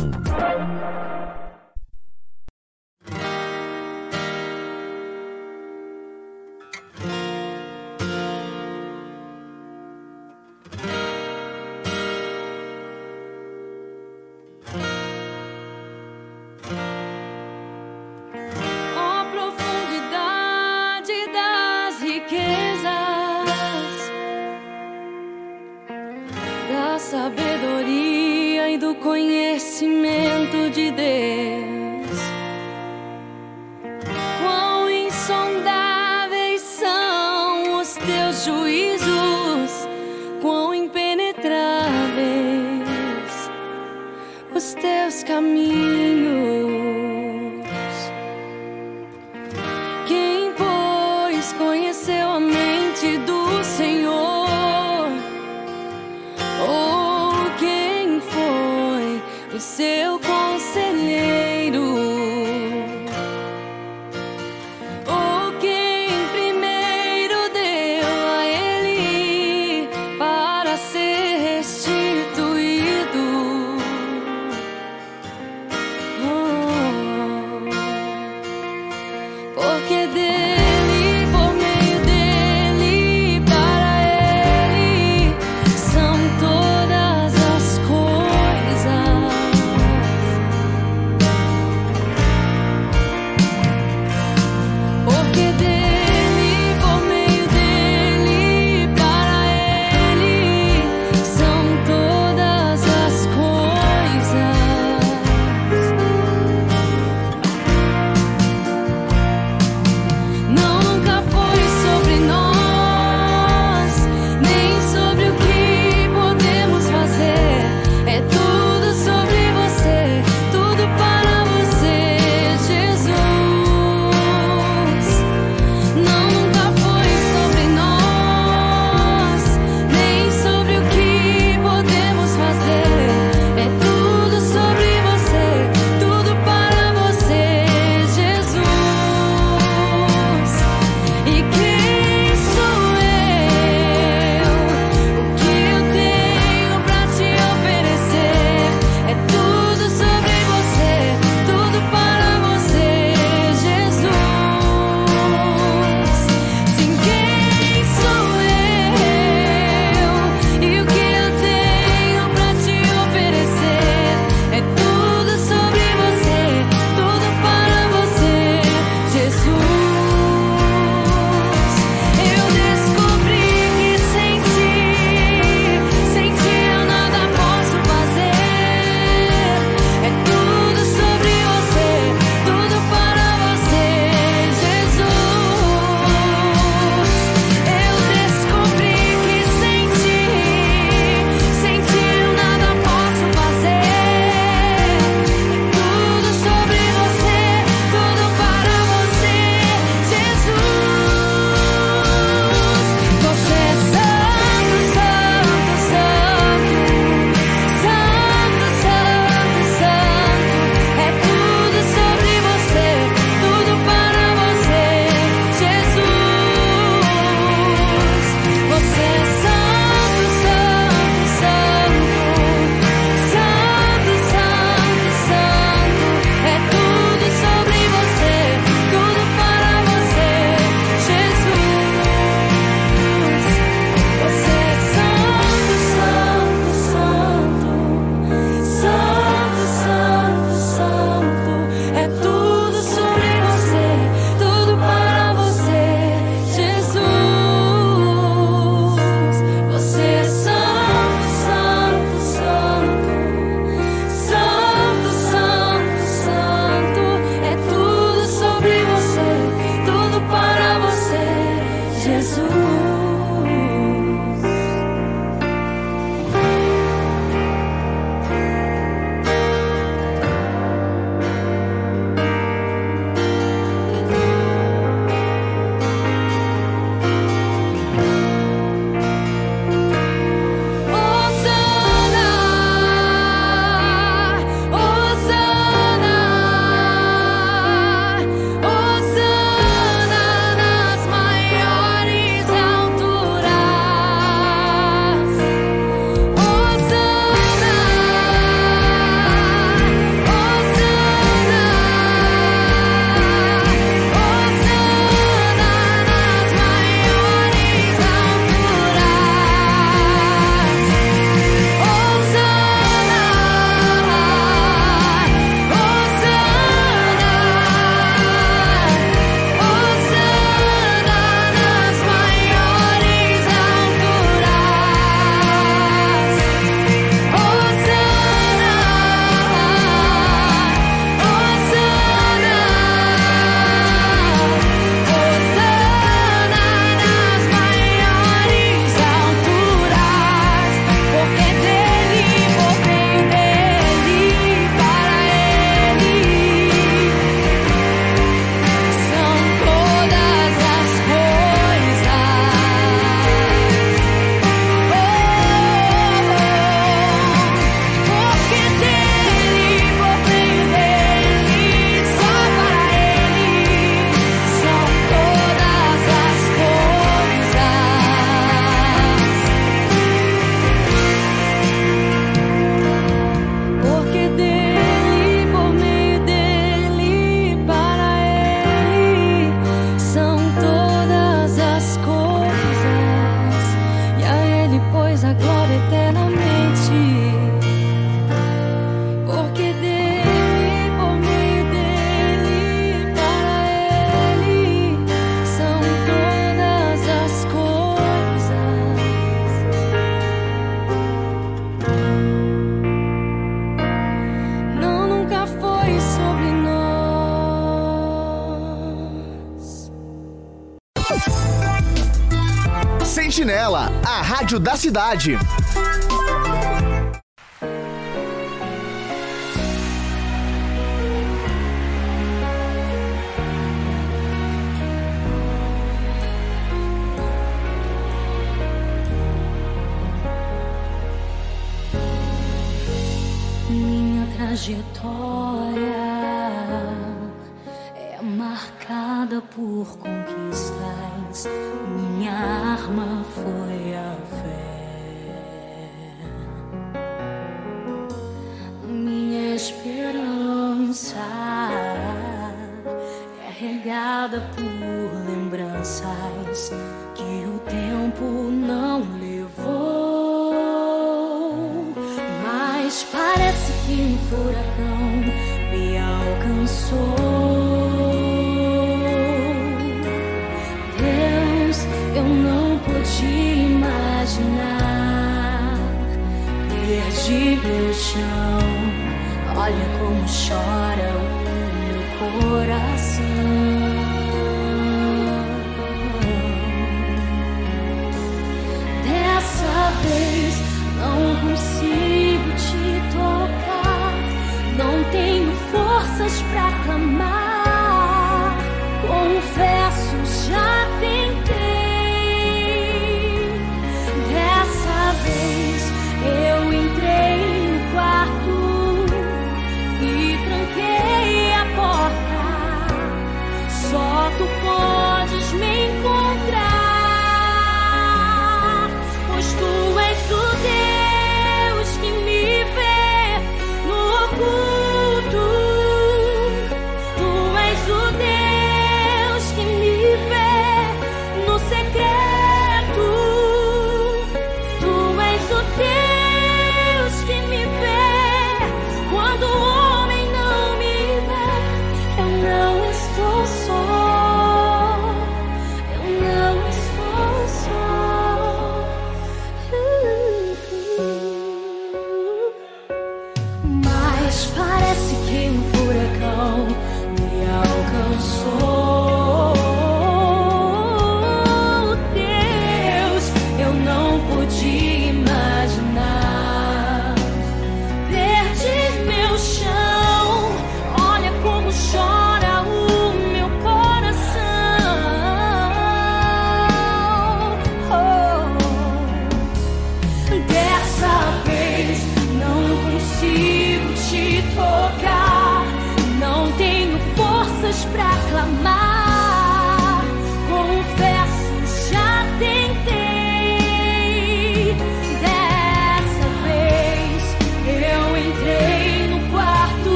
Cidade.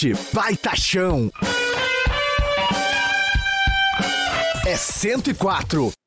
Alegrete, baita chão. É 104.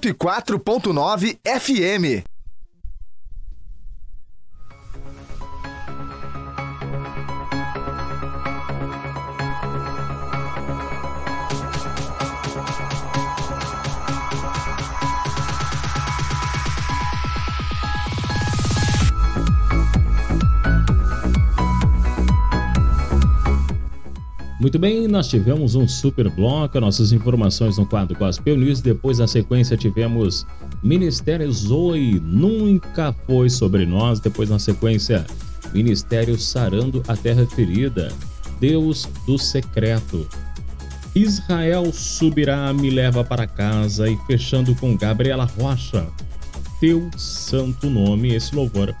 104.9 FM. Muito bem, nós tivemos um super bloco, nossas informações no quadro Gospel News. Depois, na sequência, tivemos Ministério Zoe, nunca foi sobre nós. Depois, na sequência, Ministério Sarando a Terra Ferida, Deus do Secreto. Israel subirá, me leva para casa e fechando com Gabriela Rocha, teu santo nome. Esse louvor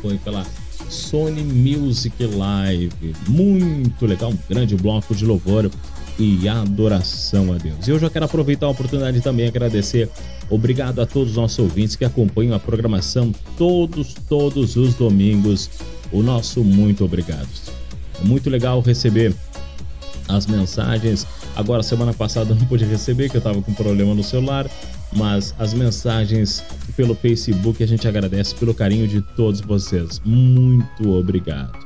foi pela Sony Music Live. Muito legal, um grande bloco de louvor e adoração a Deus. E eu já quero aproveitar a oportunidade de também agradecer. Obrigado a todos os nossos ouvintes que acompanham a programação todos, todos os domingos. O nosso muito obrigado. É muito legal receber as mensagens Agora, semana passada, não pude receber, que eu tava com problema no celular. Mas as mensagens pelo Facebook, a gente agradece pelo carinho de todos vocês. Muito obrigado.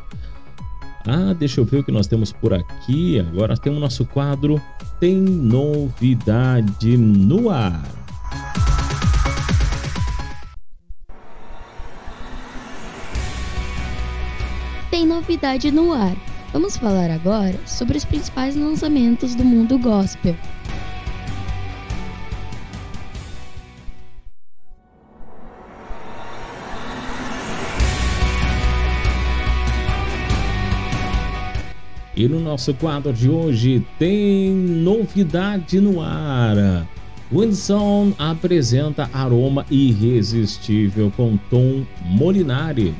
Ah, deixa eu ver o que nós temos por aqui. Agora tem o nosso quadro Tem Novidade no Ar. Tem novidade no ar. Vamos falar agora sobre os principais lançamentos do mundo gospel. E no nosso quadro de hoje tem novidade no ar. Winson apresenta aroma irresistível com Tom Molinari.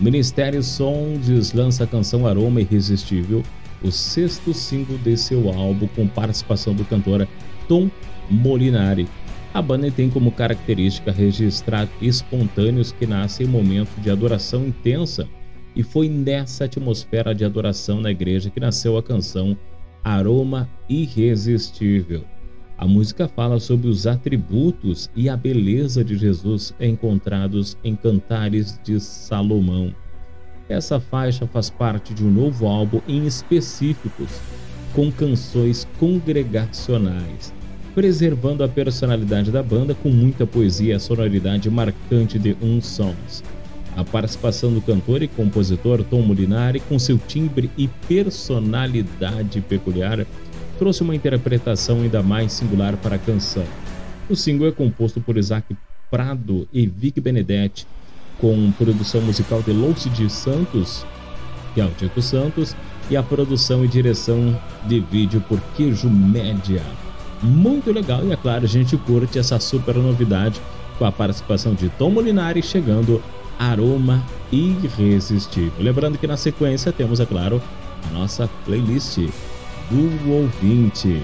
Ministério Sondes lança a canção Aroma Irresistível, o sexto single de seu álbum com participação do cantor Tom Molinari. A banda tem como característica registrar espontâneos que nascem em momentos de adoração intensa e foi nessa atmosfera de adoração na igreja que nasceu a canção Aroma Irresistível. A música fala sobre os atributos e a beleza de Jesus encontrados em Cantares de Salomão. Essa faixa faz parte de um novo álbum em específicos, com canções congregacionais, preservando a personalidade da banda com muita poesia e a sonoridade marcante de um sons. A participação do cantor e compositor Tom Molinari, com seu timbre e personalidade peculiar, trouxe uma interpretação ainda mais singular para a canção. O single é composto por Isaac Prado e Vic Benedetti, com produção musical de Louce de Santos, que é o Tito Santos, e a produção e direção de vídeo por Queijo Média. Muito legal e é claro, a gente curte essa super novidade com a participação de Tom Molinari chegando Aroma Irresistível. Lembrando que na sequência temos, é claro, a nossa playlist do ouvinte.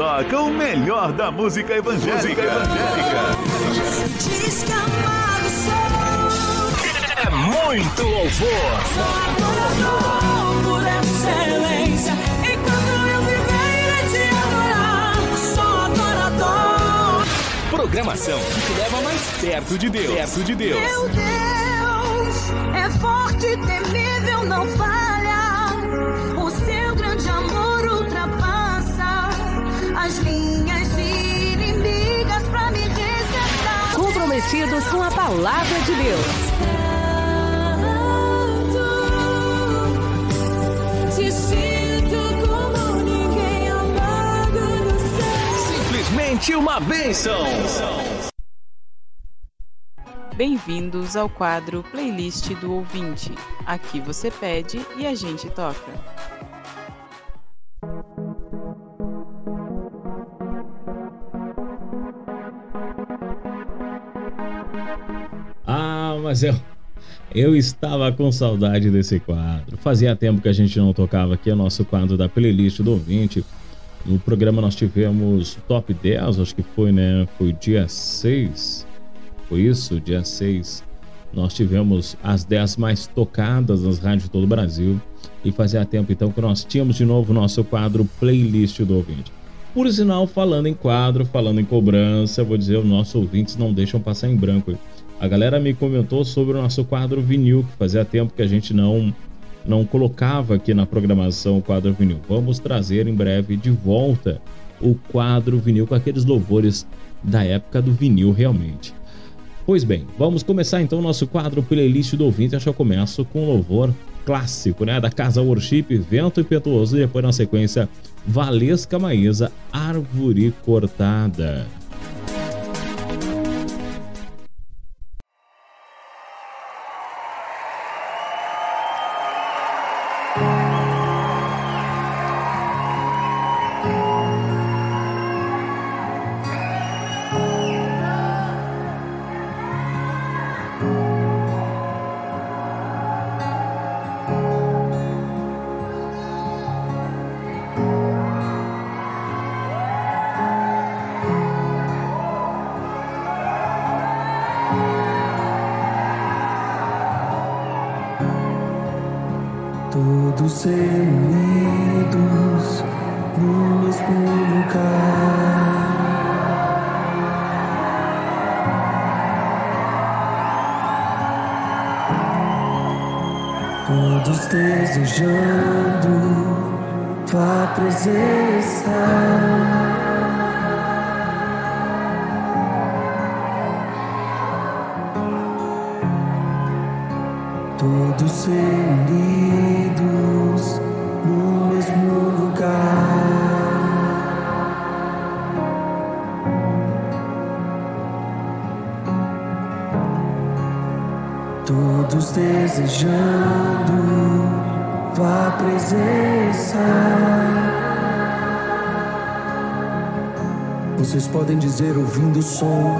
Toca o melhor da música evangélica. Amado sou. É muito louvor. Adorador por excelência. Enquanto eu viver, irei te adorar. Sou adorador. Programação que te leva mais perto de Deus. Perto de Deus. Meu Deus é forte, temível, não falha. As linhas inimigas pra me resgatar. Comprometidos com a palavra de Deus. Te sinto como ninguém amado no céu. Simplesmente uma bênção. Bem-vindos ao quadro Playlist do Ouvinte. Aqui você pede e a gente toca. Mas eu, eu estava com saudade desse quadro. Fazia tempo que a gente não tocava aqui o nosso quadro da playlist do ouvinte. No programa nós tivemos top 10, acho que foi, né? Foi dia 6. Foi isso, dia 6. Nós tivemos as 10 mais tocadas nas rádios de todo o Brasil. E fazia tempo então que nós tínhamos de novo nosso quadro Playlist do Ouvinte. Por sinal, falando em quadro, falando em cobrança, vou dizer, os nossos ouvintes não deixam passar em branco. A galera me comentou sobre o nosso quadro vinil, que fazia tempo que a gente não não colocava aqui na programação o quadro vinil. Vamos trazer em breve de volta o quadro vinil com aqueles louvores da época do vinil realmente. Pois bem, vamos começar então o nosso quadro playlist do ouvinte. Acho que eu começo com um louvor clássico, né? Da Casa Worship, Vento Impetuoso e depois na sequência Valesca Maísa, Árvore Cortada. Dizer ouvindo o som.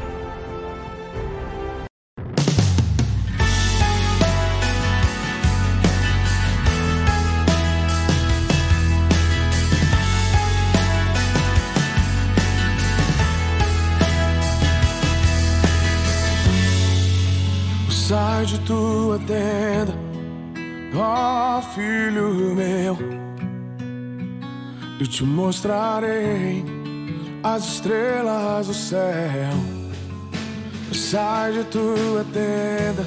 Tua tenda, ó filho meu, e te mostrarei as estrelas do céu. Sai de tua tenda,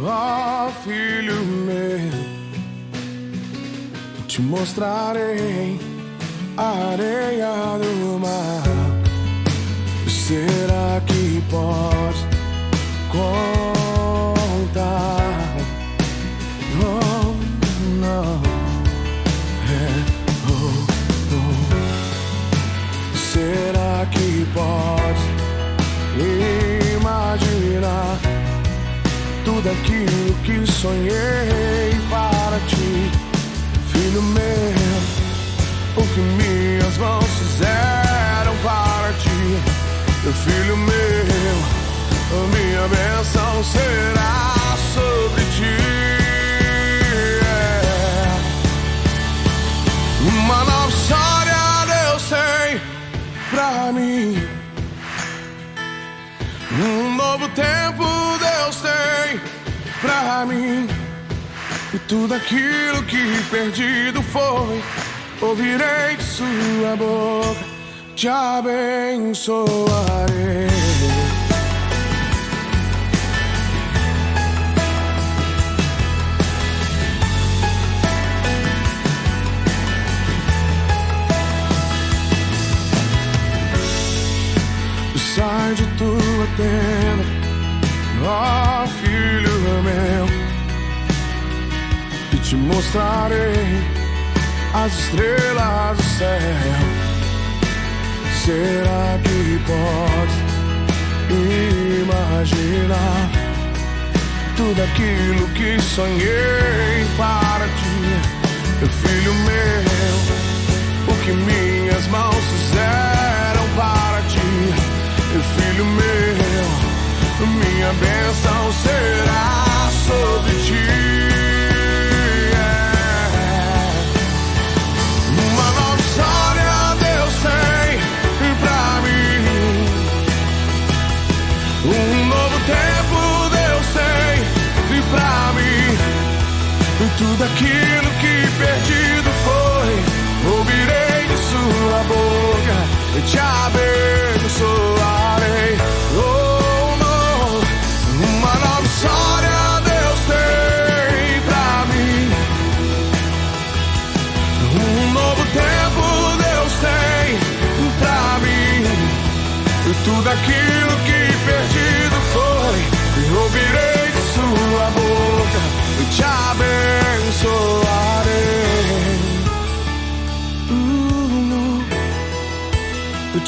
ó filho meu, e te mostrarei a areia do mar. Será que podes Oh, não. É, oh. Será que podes imaginar tudo aquilo que sonhei para ti, filho meu? O que minhas mãos fizeram para ti, filho meu, minha bênção será sobre ti. É. Uma nova história Deus tem pra mim. Um novo tempo Deus tem pra mim. E tudo aquilo que perdido foi, ouvirei de sua boca, te abençoarei. Tua tenda, ó filho meu, e te mostrarei as estrelas do céu. Será que pode imaginar tudo aquilo que sonhei para ti, meu filho meu? O que minhas mãos fizeram filho meu, minha bênção será sobre ti.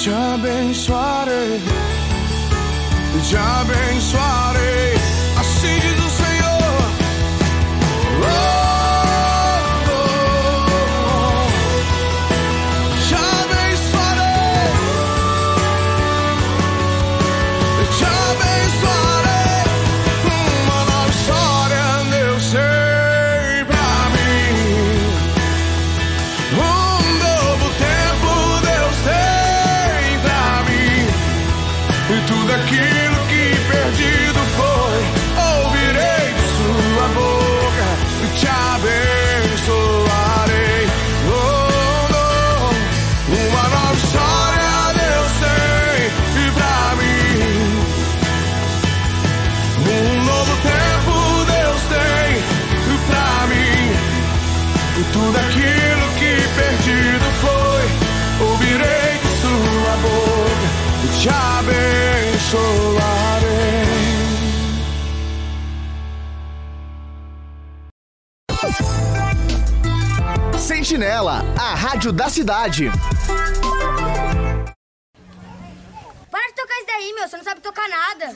Eu te abençoarei, eu rádio da cidade. Para de tocar isso daí, meu. Você não sabe tocar nada.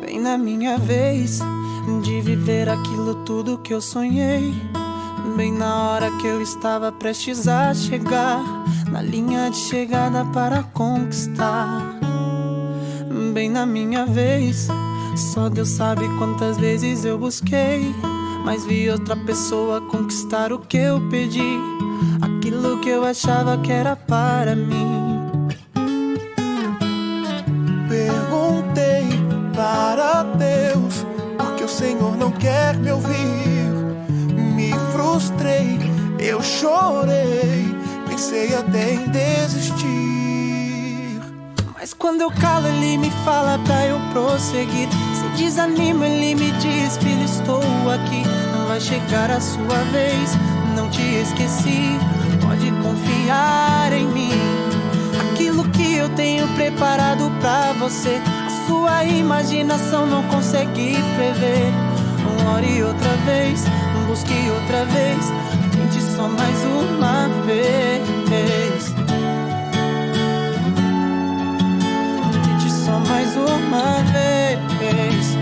Bem na minha vez de viver aquilo tudo que eu sonhei. Bem na hora que eu estava prestes a chegar na linha de chegada para conquistar. Bem na minha vez, só Deus sabe quantas vezes eu busquei. Mas vi outra pessoa conquistar o que eu pedi, aquilo que eu achava que era para mim. Perguntei para Deus porque o Senhor não quer me ouvir. Me frustrei, eu chorei, pensei até em desistir. Mas quando eu calo, ele me fala pra eu prosseguir. Se desanima, ele me diz: Filho, estou aqui. Vai chegar a sua vez, não te esqueci. Pode confiar em mim. Aquilo que eu tenho preparado pra você, a sua imaginação não consegue prever. Ore outra vez, busque outra vez, tente só mais uma vez. Tente só mais uma vez.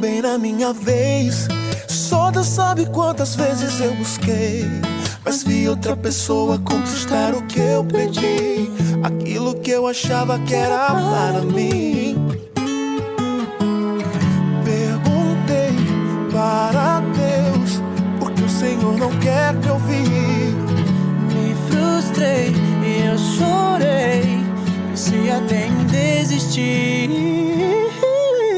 Bem na minha vez, só Deus sabe quantas vezes eu busquei. Mas vi outra pessoa conquistar o que eu pedi, aquilo que eu achava que era para mim. Não quer me ouvir. Me frustrei e eu chorei, pensei até em desistir.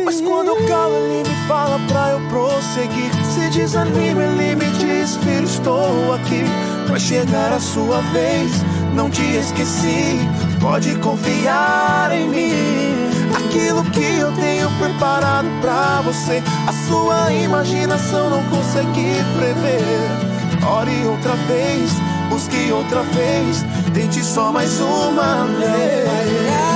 Mas quando eu calo, ele me fala pra eu prosseguir. Se desanima, ele me diz: Filho, estou aqui. Vai chegar a sua vez, não te esqueci. Pode confiar em mim. Aquilo que eu tenho preparado pra você, a sua imaginação não consegui prever. Ore outra vez, busque outra vez, tente só mais uma vez.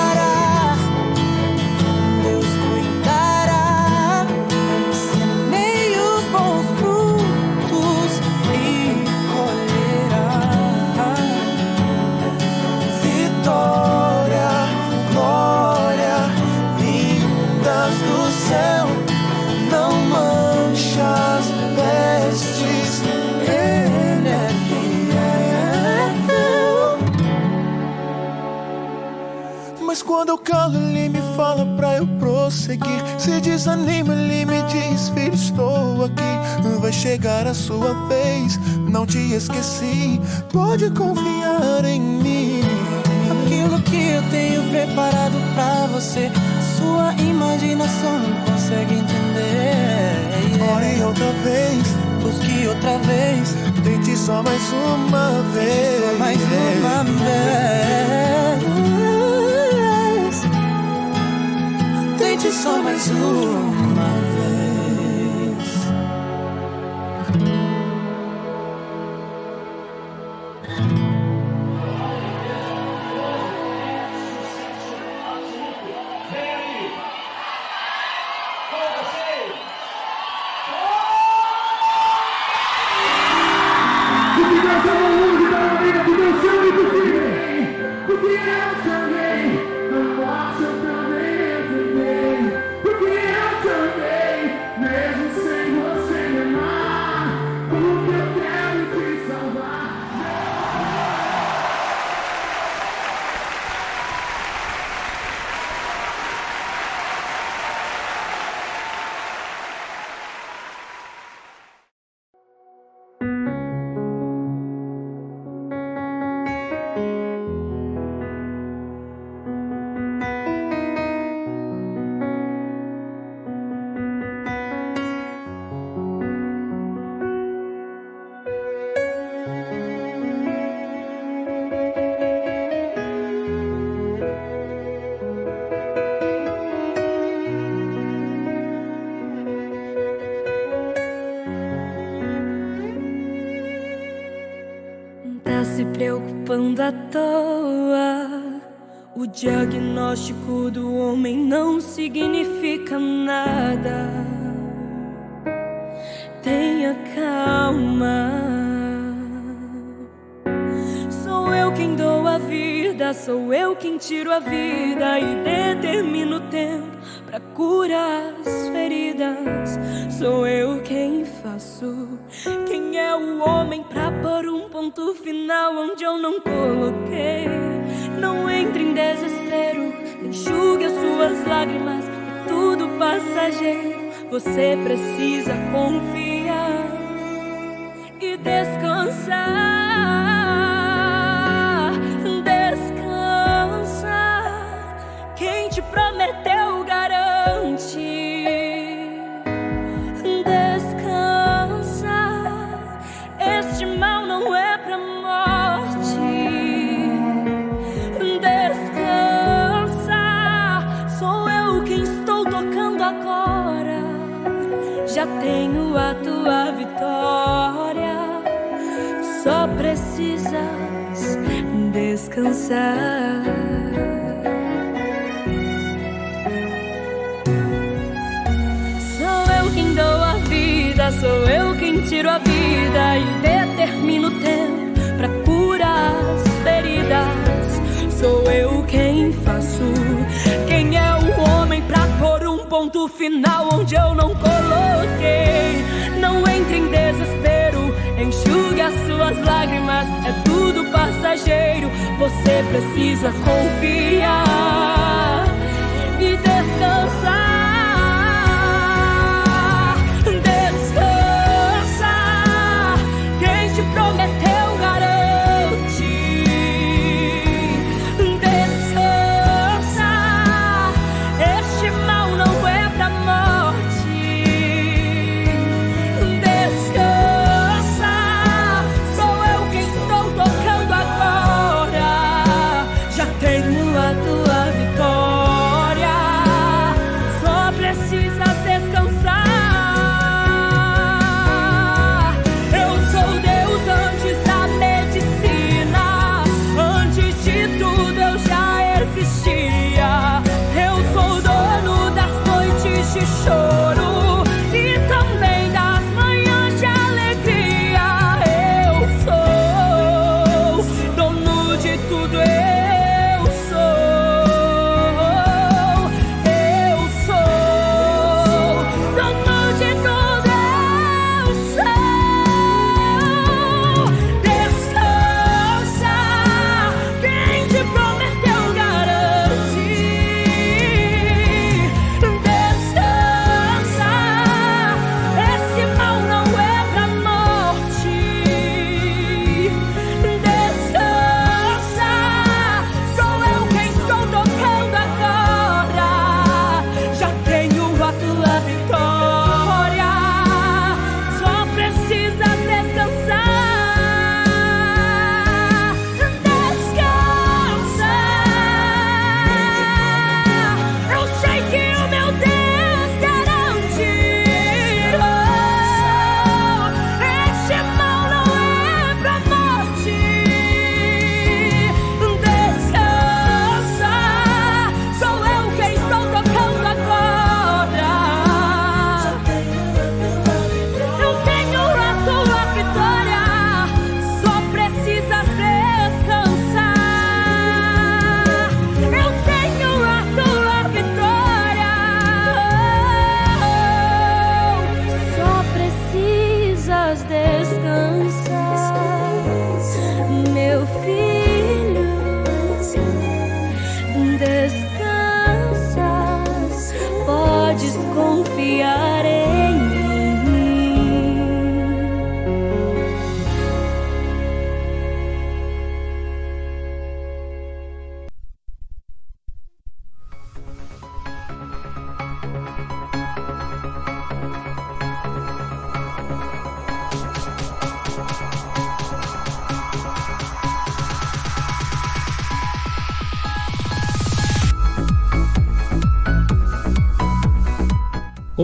Quando eu calo, ele me fala pra eu prosseguir. Se desanima, ele me diz: Filho, estou aqui. Vai chegar a sua vez, não te esqueci. Pode confiar em mim. Aquilo que eu tenho preparado pra você, a sua imaginação não consegue entender. Ore outra vez, busque outra vez, tente só mais uma vez. Só mais uma vez. Tente só mais uma preocupando à toa. O diagnóstico do homem não significa nada. Tenha calma. Sou eu quem dou a vida, sou eu quem tiro a vida e determino o tempo pra curar as feridas. Sou eu quem faço. Quem é o homem pra pôr um ponto final onde eu não coloquei? Não entre em desespero, enxugue as suas lágrimas, é tudo passageiro. Você precisa confiar e descansar. Prometeu garante. Só precisas descansar. Sou eu quem dou a vida, sou eu quem tiro a vida e determino o tempo pra curar as feridas. Sou eu quem faço. Quem é o homem pra pôr um ponto final onde eu não coloquei? Não entre em desespero, enxugue as suas lágrimas, é tudo passageiro. Você precisa confiar e descansar.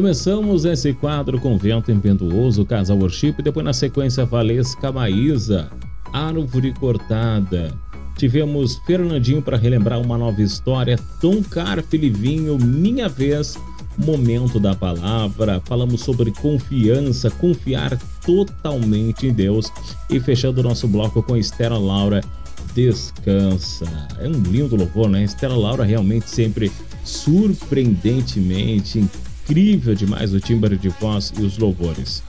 Começamos esse quadro com Vento Impetuoso, Casal Worship, depois na sequência Valesca Maísa, Árvore Cortada. Tivemos Fernandinho para relembrar uma nova história, Tom Carpe Livinho, Minha Vez, Momento da Palavra. Falamos sobre confiança, confiar totalmente em Deus. E fechando o nosso bloco com Estela Laura, Descansa. É um lindo louvor, né? Estela Laura realmente sempre surpreendentemente incrível demais o timbre de voz e os louvores.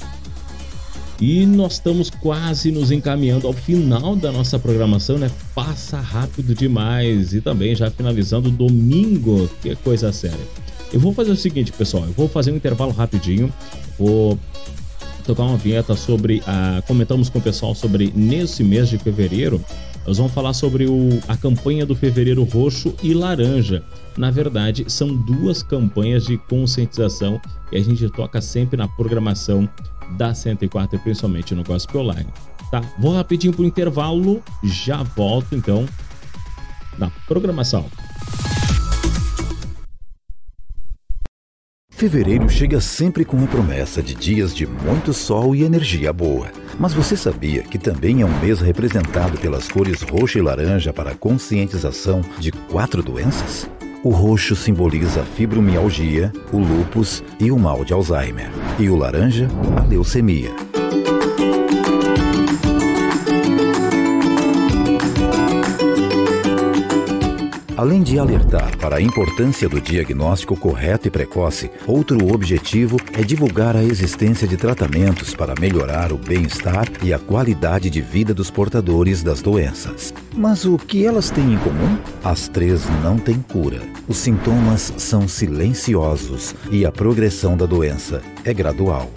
E nós estamos quase nos encaminhando ao final da nossa programação, né? Passa rápido demais. E também já finalizando domingo, que coisa séria. Eu vou fazer o seguinte, pessoal, eu vou fazer um intervalo rapidinho, vou tocar uma vinheta sobre a comentamos com o pessoal sobre nesse mês de fevereiro, nós vamos falar sobre o, a campanha do Fevereiro Roxo e Laranja. Na verdade, são duas campanhas de conscientização e a gente toca sempre na programação da 104 e principalmente no Gospel Online. Tá? Vou rapidinho pro intervalo, já volto então na programação. Fevereiro chega sempre com a promessa de dias de muito sol e energia boa. Mas você sabia que também é um mês representado pelas cores roxo e laranja para conscientização de quatro doenças? O roxo simboliza a fibromialgia, o lúpus e o mal de Alzheimer. E o laranja, a leucemia. Além de alertar para a importância do diagnóstico correto e precoce, outro objetivo é divulgar a existência de tratamentos para melhorar o bem-estar e a qualidade de vida dos portadores das doenças. Mas o que elas têm em comum? As três não têm cura. Os sintomas são silenciosos e a progressão da doença é gradual.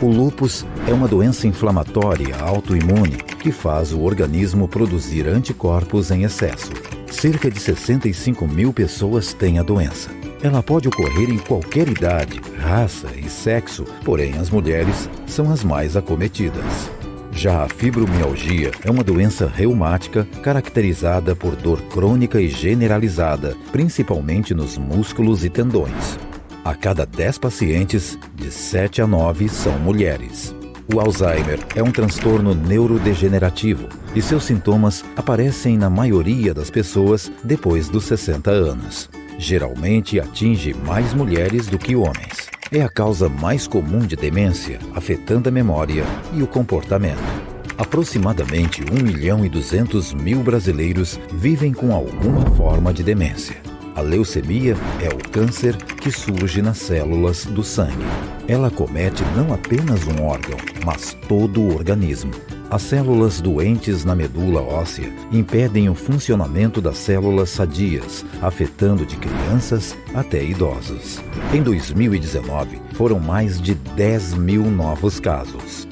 O lúpus é uma doença inflamatória autoimune que faz o organismo produzir anticorpos em excesso. Cerca de 65 mil pessoas têm a doença. Ela pode ocorrer em qualquer idade, raça e sexo, porém as mulheres são as mais acometidas. Já a fibromialgia é uma doença reumática caracterizada por dor crônica e generalizada, principalmente nos músculos e tendões. A cada 10 pacientes, de 7 a 9 são mulheres. O Alzheimer é um transtorno neurodegenerativo e seus sintomas aparecem na maioria das pessoas depois dos 60 anos. Geralmente atinge mais mulheres do que homens. É a causa mais comum de demência, afetando a memória e o comportamento. Aproximadamente 1 milhão e 200 mil brasileiros vivem com alguma forma de demência. A leucemia é o câncer que surge nas células do sangue. Ela comete não apenas um órgão, mas todo o organismo. As células doentes na medula óssea impedem o funcionamento das células sadias, afetando de crianças até idosos. Em 2019, foram mais de 10 mil novos casos.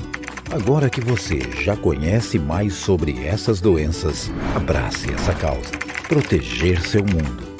Agora que você já conhece mais sobre essas doenças, abrace essa causa. Proteger seu mundo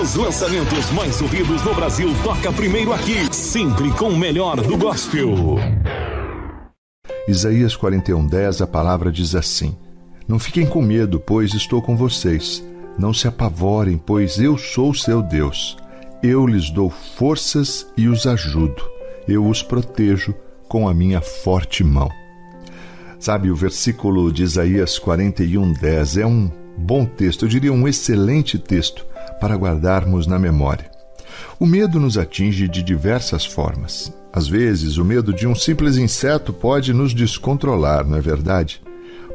Os lançamentos mais ouvidos no Brasil toca primeiro aqui, sempre com o melhor do gospel. Isaías 41:10 a palavra diz assim: Não fiquem com medo, pois estou com vocês. Não se apavorem, pois eu sou seu Deus. Eu lhes dou forças e os ajudo. Eu os protejo com a minha forte mão. Sabe, o versículo de Isaías 41:10 é um bom texto, eu diria um excelente texto para guardarmos na memória. O medo nos atinge de diversas formas. Às vezes, o medo de um simples inseto pode nos descontrolar, não é verdade?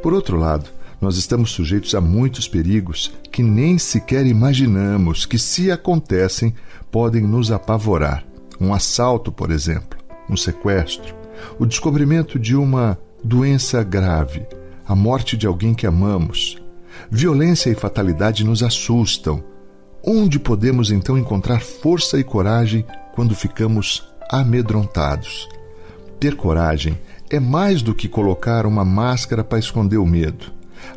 Por outro lado, nós estamos sujeitos a muitos perigos que nem sequer imaginamos que, se acontecem, podem nos apavorar. Um assalto, por exemplo, um sequestro, o descobrimento de uma doença grave, a morte de alguém que amamos. Violência e fatalidade nos assustam. Onde podemos então encontrar força e coragem quando ficamos amedrontados? Ter coragem é mais do que colocar uma máscara para esconder o medo.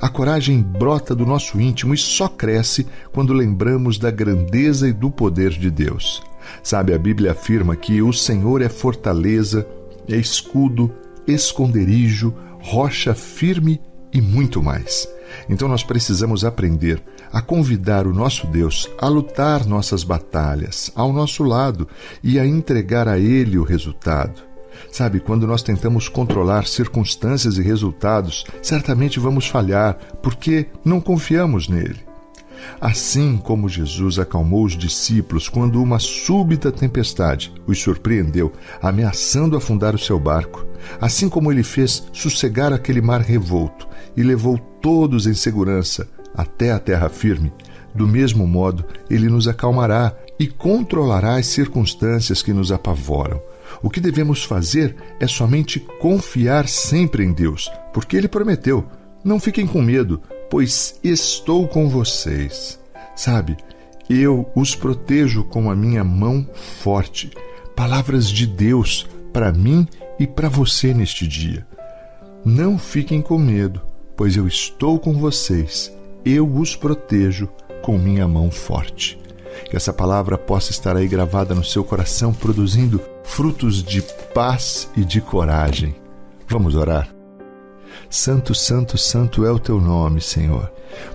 A coragem brota do nosso íntimo e só cresce quando lembramos da grandeza e do poder de Deus. Sabe, a Bíblia afirma que o Senhor é fortaleza, é escudo, esconderijo, rocha firme e muito mais. Então nós precisamos aprender a convidar o nosso Deus a lutar nossas batalhas ao nosso lado e a entregar a Ele o resultado. Sabe, quando nós tentamos controlar circunstâncias e resultados, certamente vamos falhar porque não confiamos nele. Assim como Jesus acalmou os discípulos quando uma súbita tempestade os surpreendeu, ameaçando afundar o seu barco, assim como ele fez sossegar aquele mar revolto e levou todos em segurança até a terra firme, do mesmo modo ele nos acalmará e controlará as circunstâncias que nos apavoram. O que devemos fazer é somente confiar sempre em Deus, porque Ele prometeu: não fiquem com medo, pois estou com vocês. Sabe, eu os protejo com a minha mão forte. Palavras de Deus para mim e para você neste dia. Não fiquem com medo, pois eu estou com vocês. Eu os protejo com minha mão forte. Que essa palavra possa estar aí gravada no seu coração, produzindo frutos de paz e de coragem. Vamos orar? Santo, Santo, Santo é o teu nome, Senhor.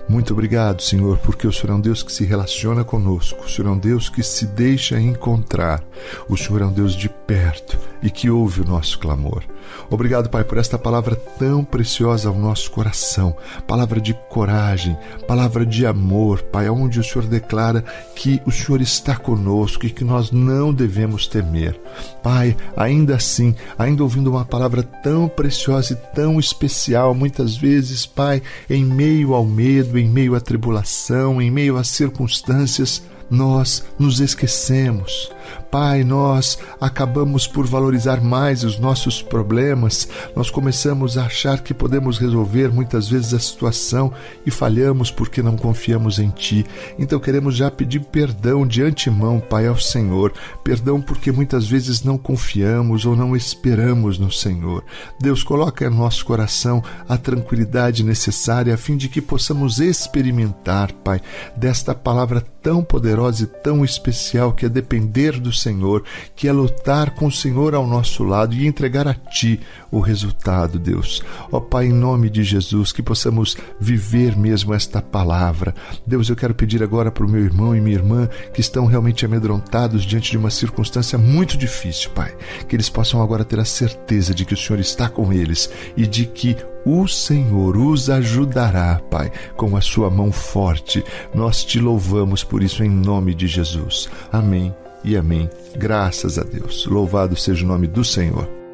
Muito obrigado, Senhor, porque o Senhor é um Deus que se relaciona conosco, o Senhor é um Deus que se deixa encontrar, o Senhor é um Deus de perto e que ouve o nosso clamor. Obrigado, Pai, por esta palavra tão preciosa ao nosso coração, palavra de coragem, palavra de amor, Pai, onde o Senhor declara que o Senhor está conosco e que nós não devemos temer. Pai, ainda assim, ainda ouvindo uma palavra tão preciosa e tão especial, muitas vezes, Pai, em meio ao medo, em meio à tribulação, em meio às circunstâncias, nós nos esquecemos. Pai, nós acabamos por valorizar mais os nossos problemas, nós começamos a achar que podemos resolver muitas vezes a situação e falhamos porque não confiamos em Ti. Então queremos já pedir perdão de antemão, Pai, ao Senhor. Perdão porque muitas vezes não confiamos ou não esperamos no Senhor. Deus, coloca em nosso coração a tranquilidade necessária a fim de que possamos experimentar, Pai, desta palavra tão poderosa e tão especial que é depender do Senhor, que é lutar com o Senhor ao nosso lado e entregar a Ti o resultado, Deus. Ó Pai, em nome de Jesus, que possamos viver mesmo esta palavra. Deus, eu quero pedir agora para o meu irmão e minha irmã que estão realmente amedrontados diante de uma circunstância muito difícil, Pai, que eles possam agora ter a certeza de que o Senhor está com eles e de que o Senhor os ajudará, Pai, com a sua mão forte. Nós te louvamos por isso em nome de Jesus. Amém e amém. Graças a Deus. Louvado seja o nome do Senhor.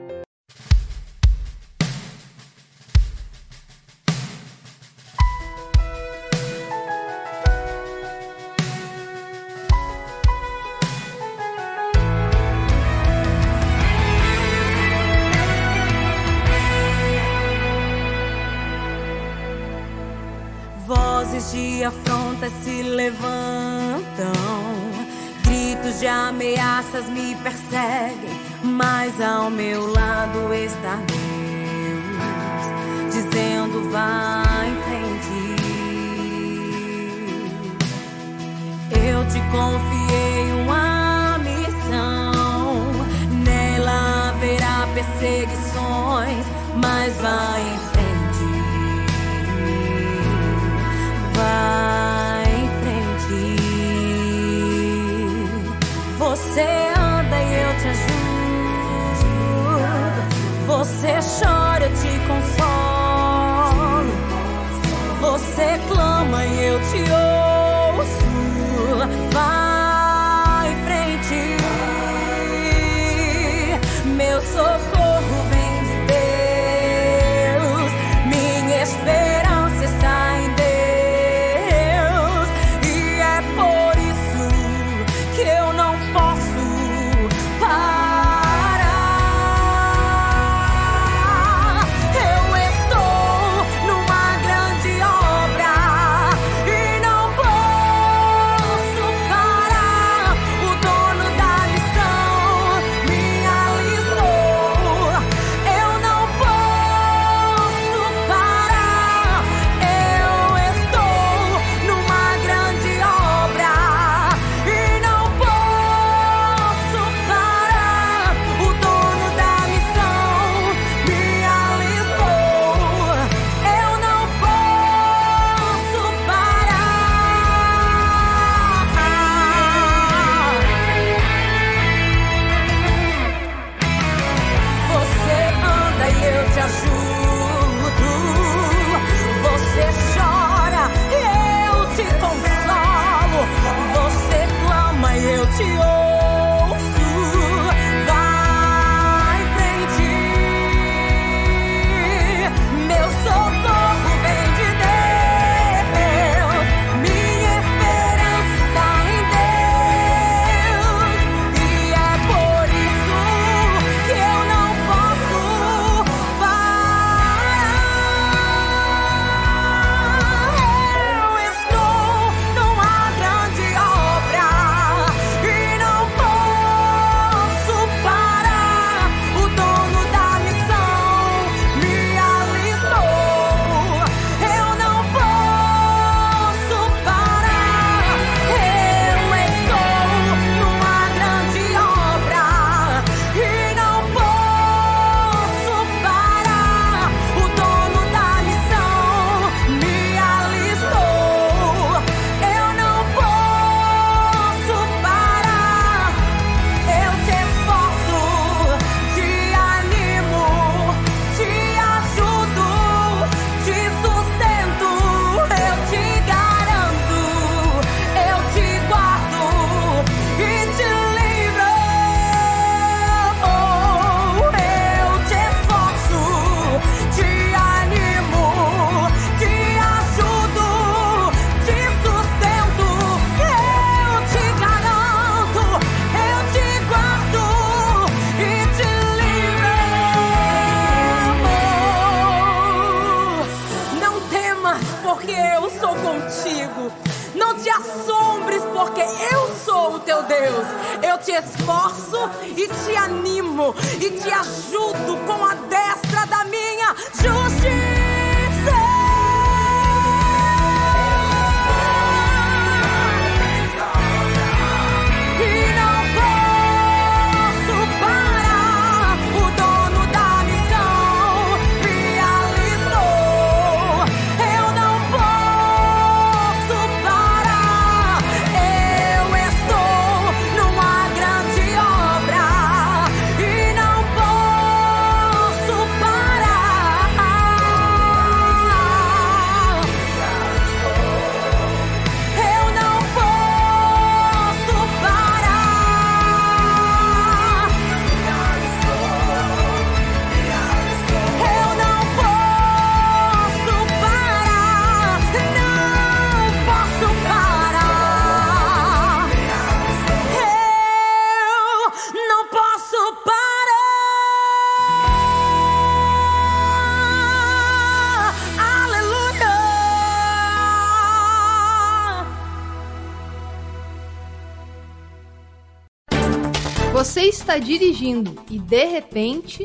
Está dirigindo e de repente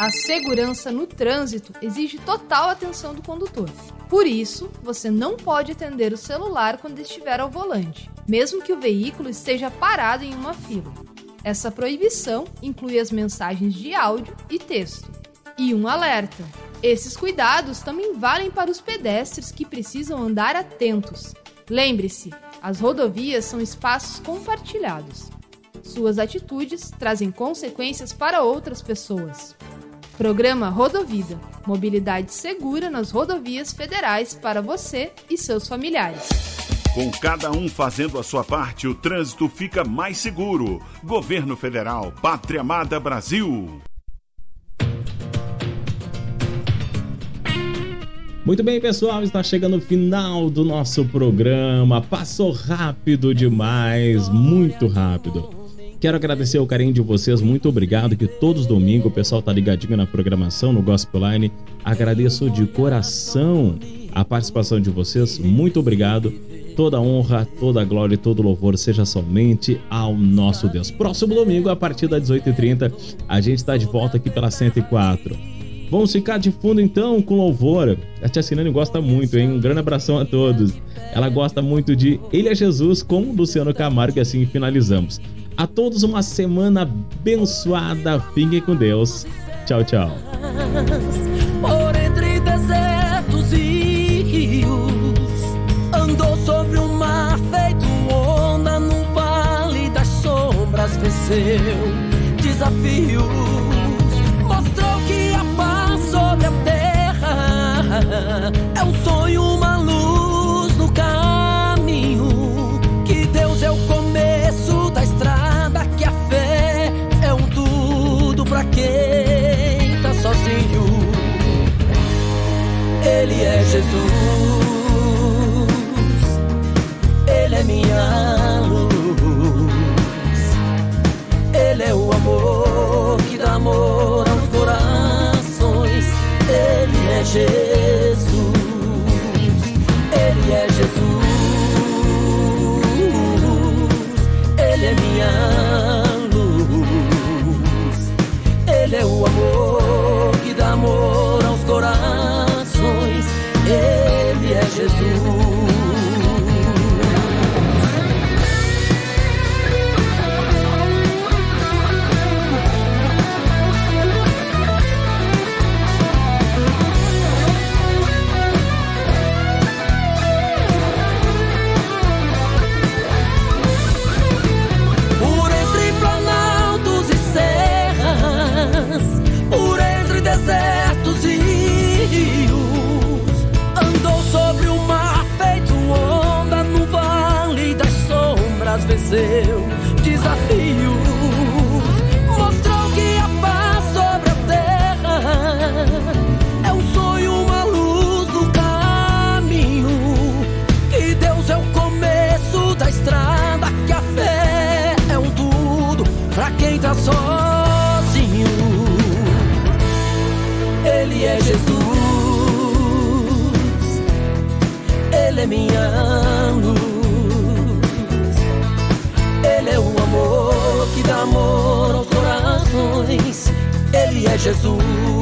a segurança no trânsito exige total atenção do condutor. Por isso, você não pode atender o celular quando estiver ao volante, mesmo que o veículo esteja parado em uma fila. Essa proibição inclui as mensagens de áudio e texto. E um alerta: esses cuidados também valem para os pedestres que precisam andar atentos. Lembre-se, as rodovias são espaços compartilhados. Suas atitudes trazem consequências para outras pessoas. Programa Rodovida Mobilidade segura nas rodovias federais para você e seus familiares. Com cada um fazendo a sua parte, o trânsito fica mais seguro. Governo Federal, Pátria Amada Brasil. Muito bem, pessoal, está chegando o final do nosso programa. Passou rápido demais, muito rápido. Quero agradecer o carinho de vocês, muito obrigado. Que todos os domingos o pessoal tá ligadinho na programação no Gospel Line. Agradeço de coração a participação de vocês, muito obrigado. Toda honra, toda glória e todo louvor seja somente ao nosso Deus. Próximo domingo, a partir das 18h30, a gente está de volta aqui pela 104. Vamos ficar de fundo então com louvor. A tia Sinane gosta muito, hein? Um grande abração a todos. Ela gosta muito de Ele é Jesus com Luciano Camargo e assim finalizamos. A todos uma semana abençoada. Fiquem com Deus. Tchau, tchau. Por entre desertos e rios, andou sobre um mar feito onda no vale das sombras, venceu desafios, mostrou que a paz sobre a terra é um sonho, uma luz Ele é Jesus, Ele é minha luz, Ele é o amor que dá amor aos corações, Ele é Jesus, Ele é Jesus. é minha luz. Ele é o amor que dá amor aos corações. Ele é Jesus.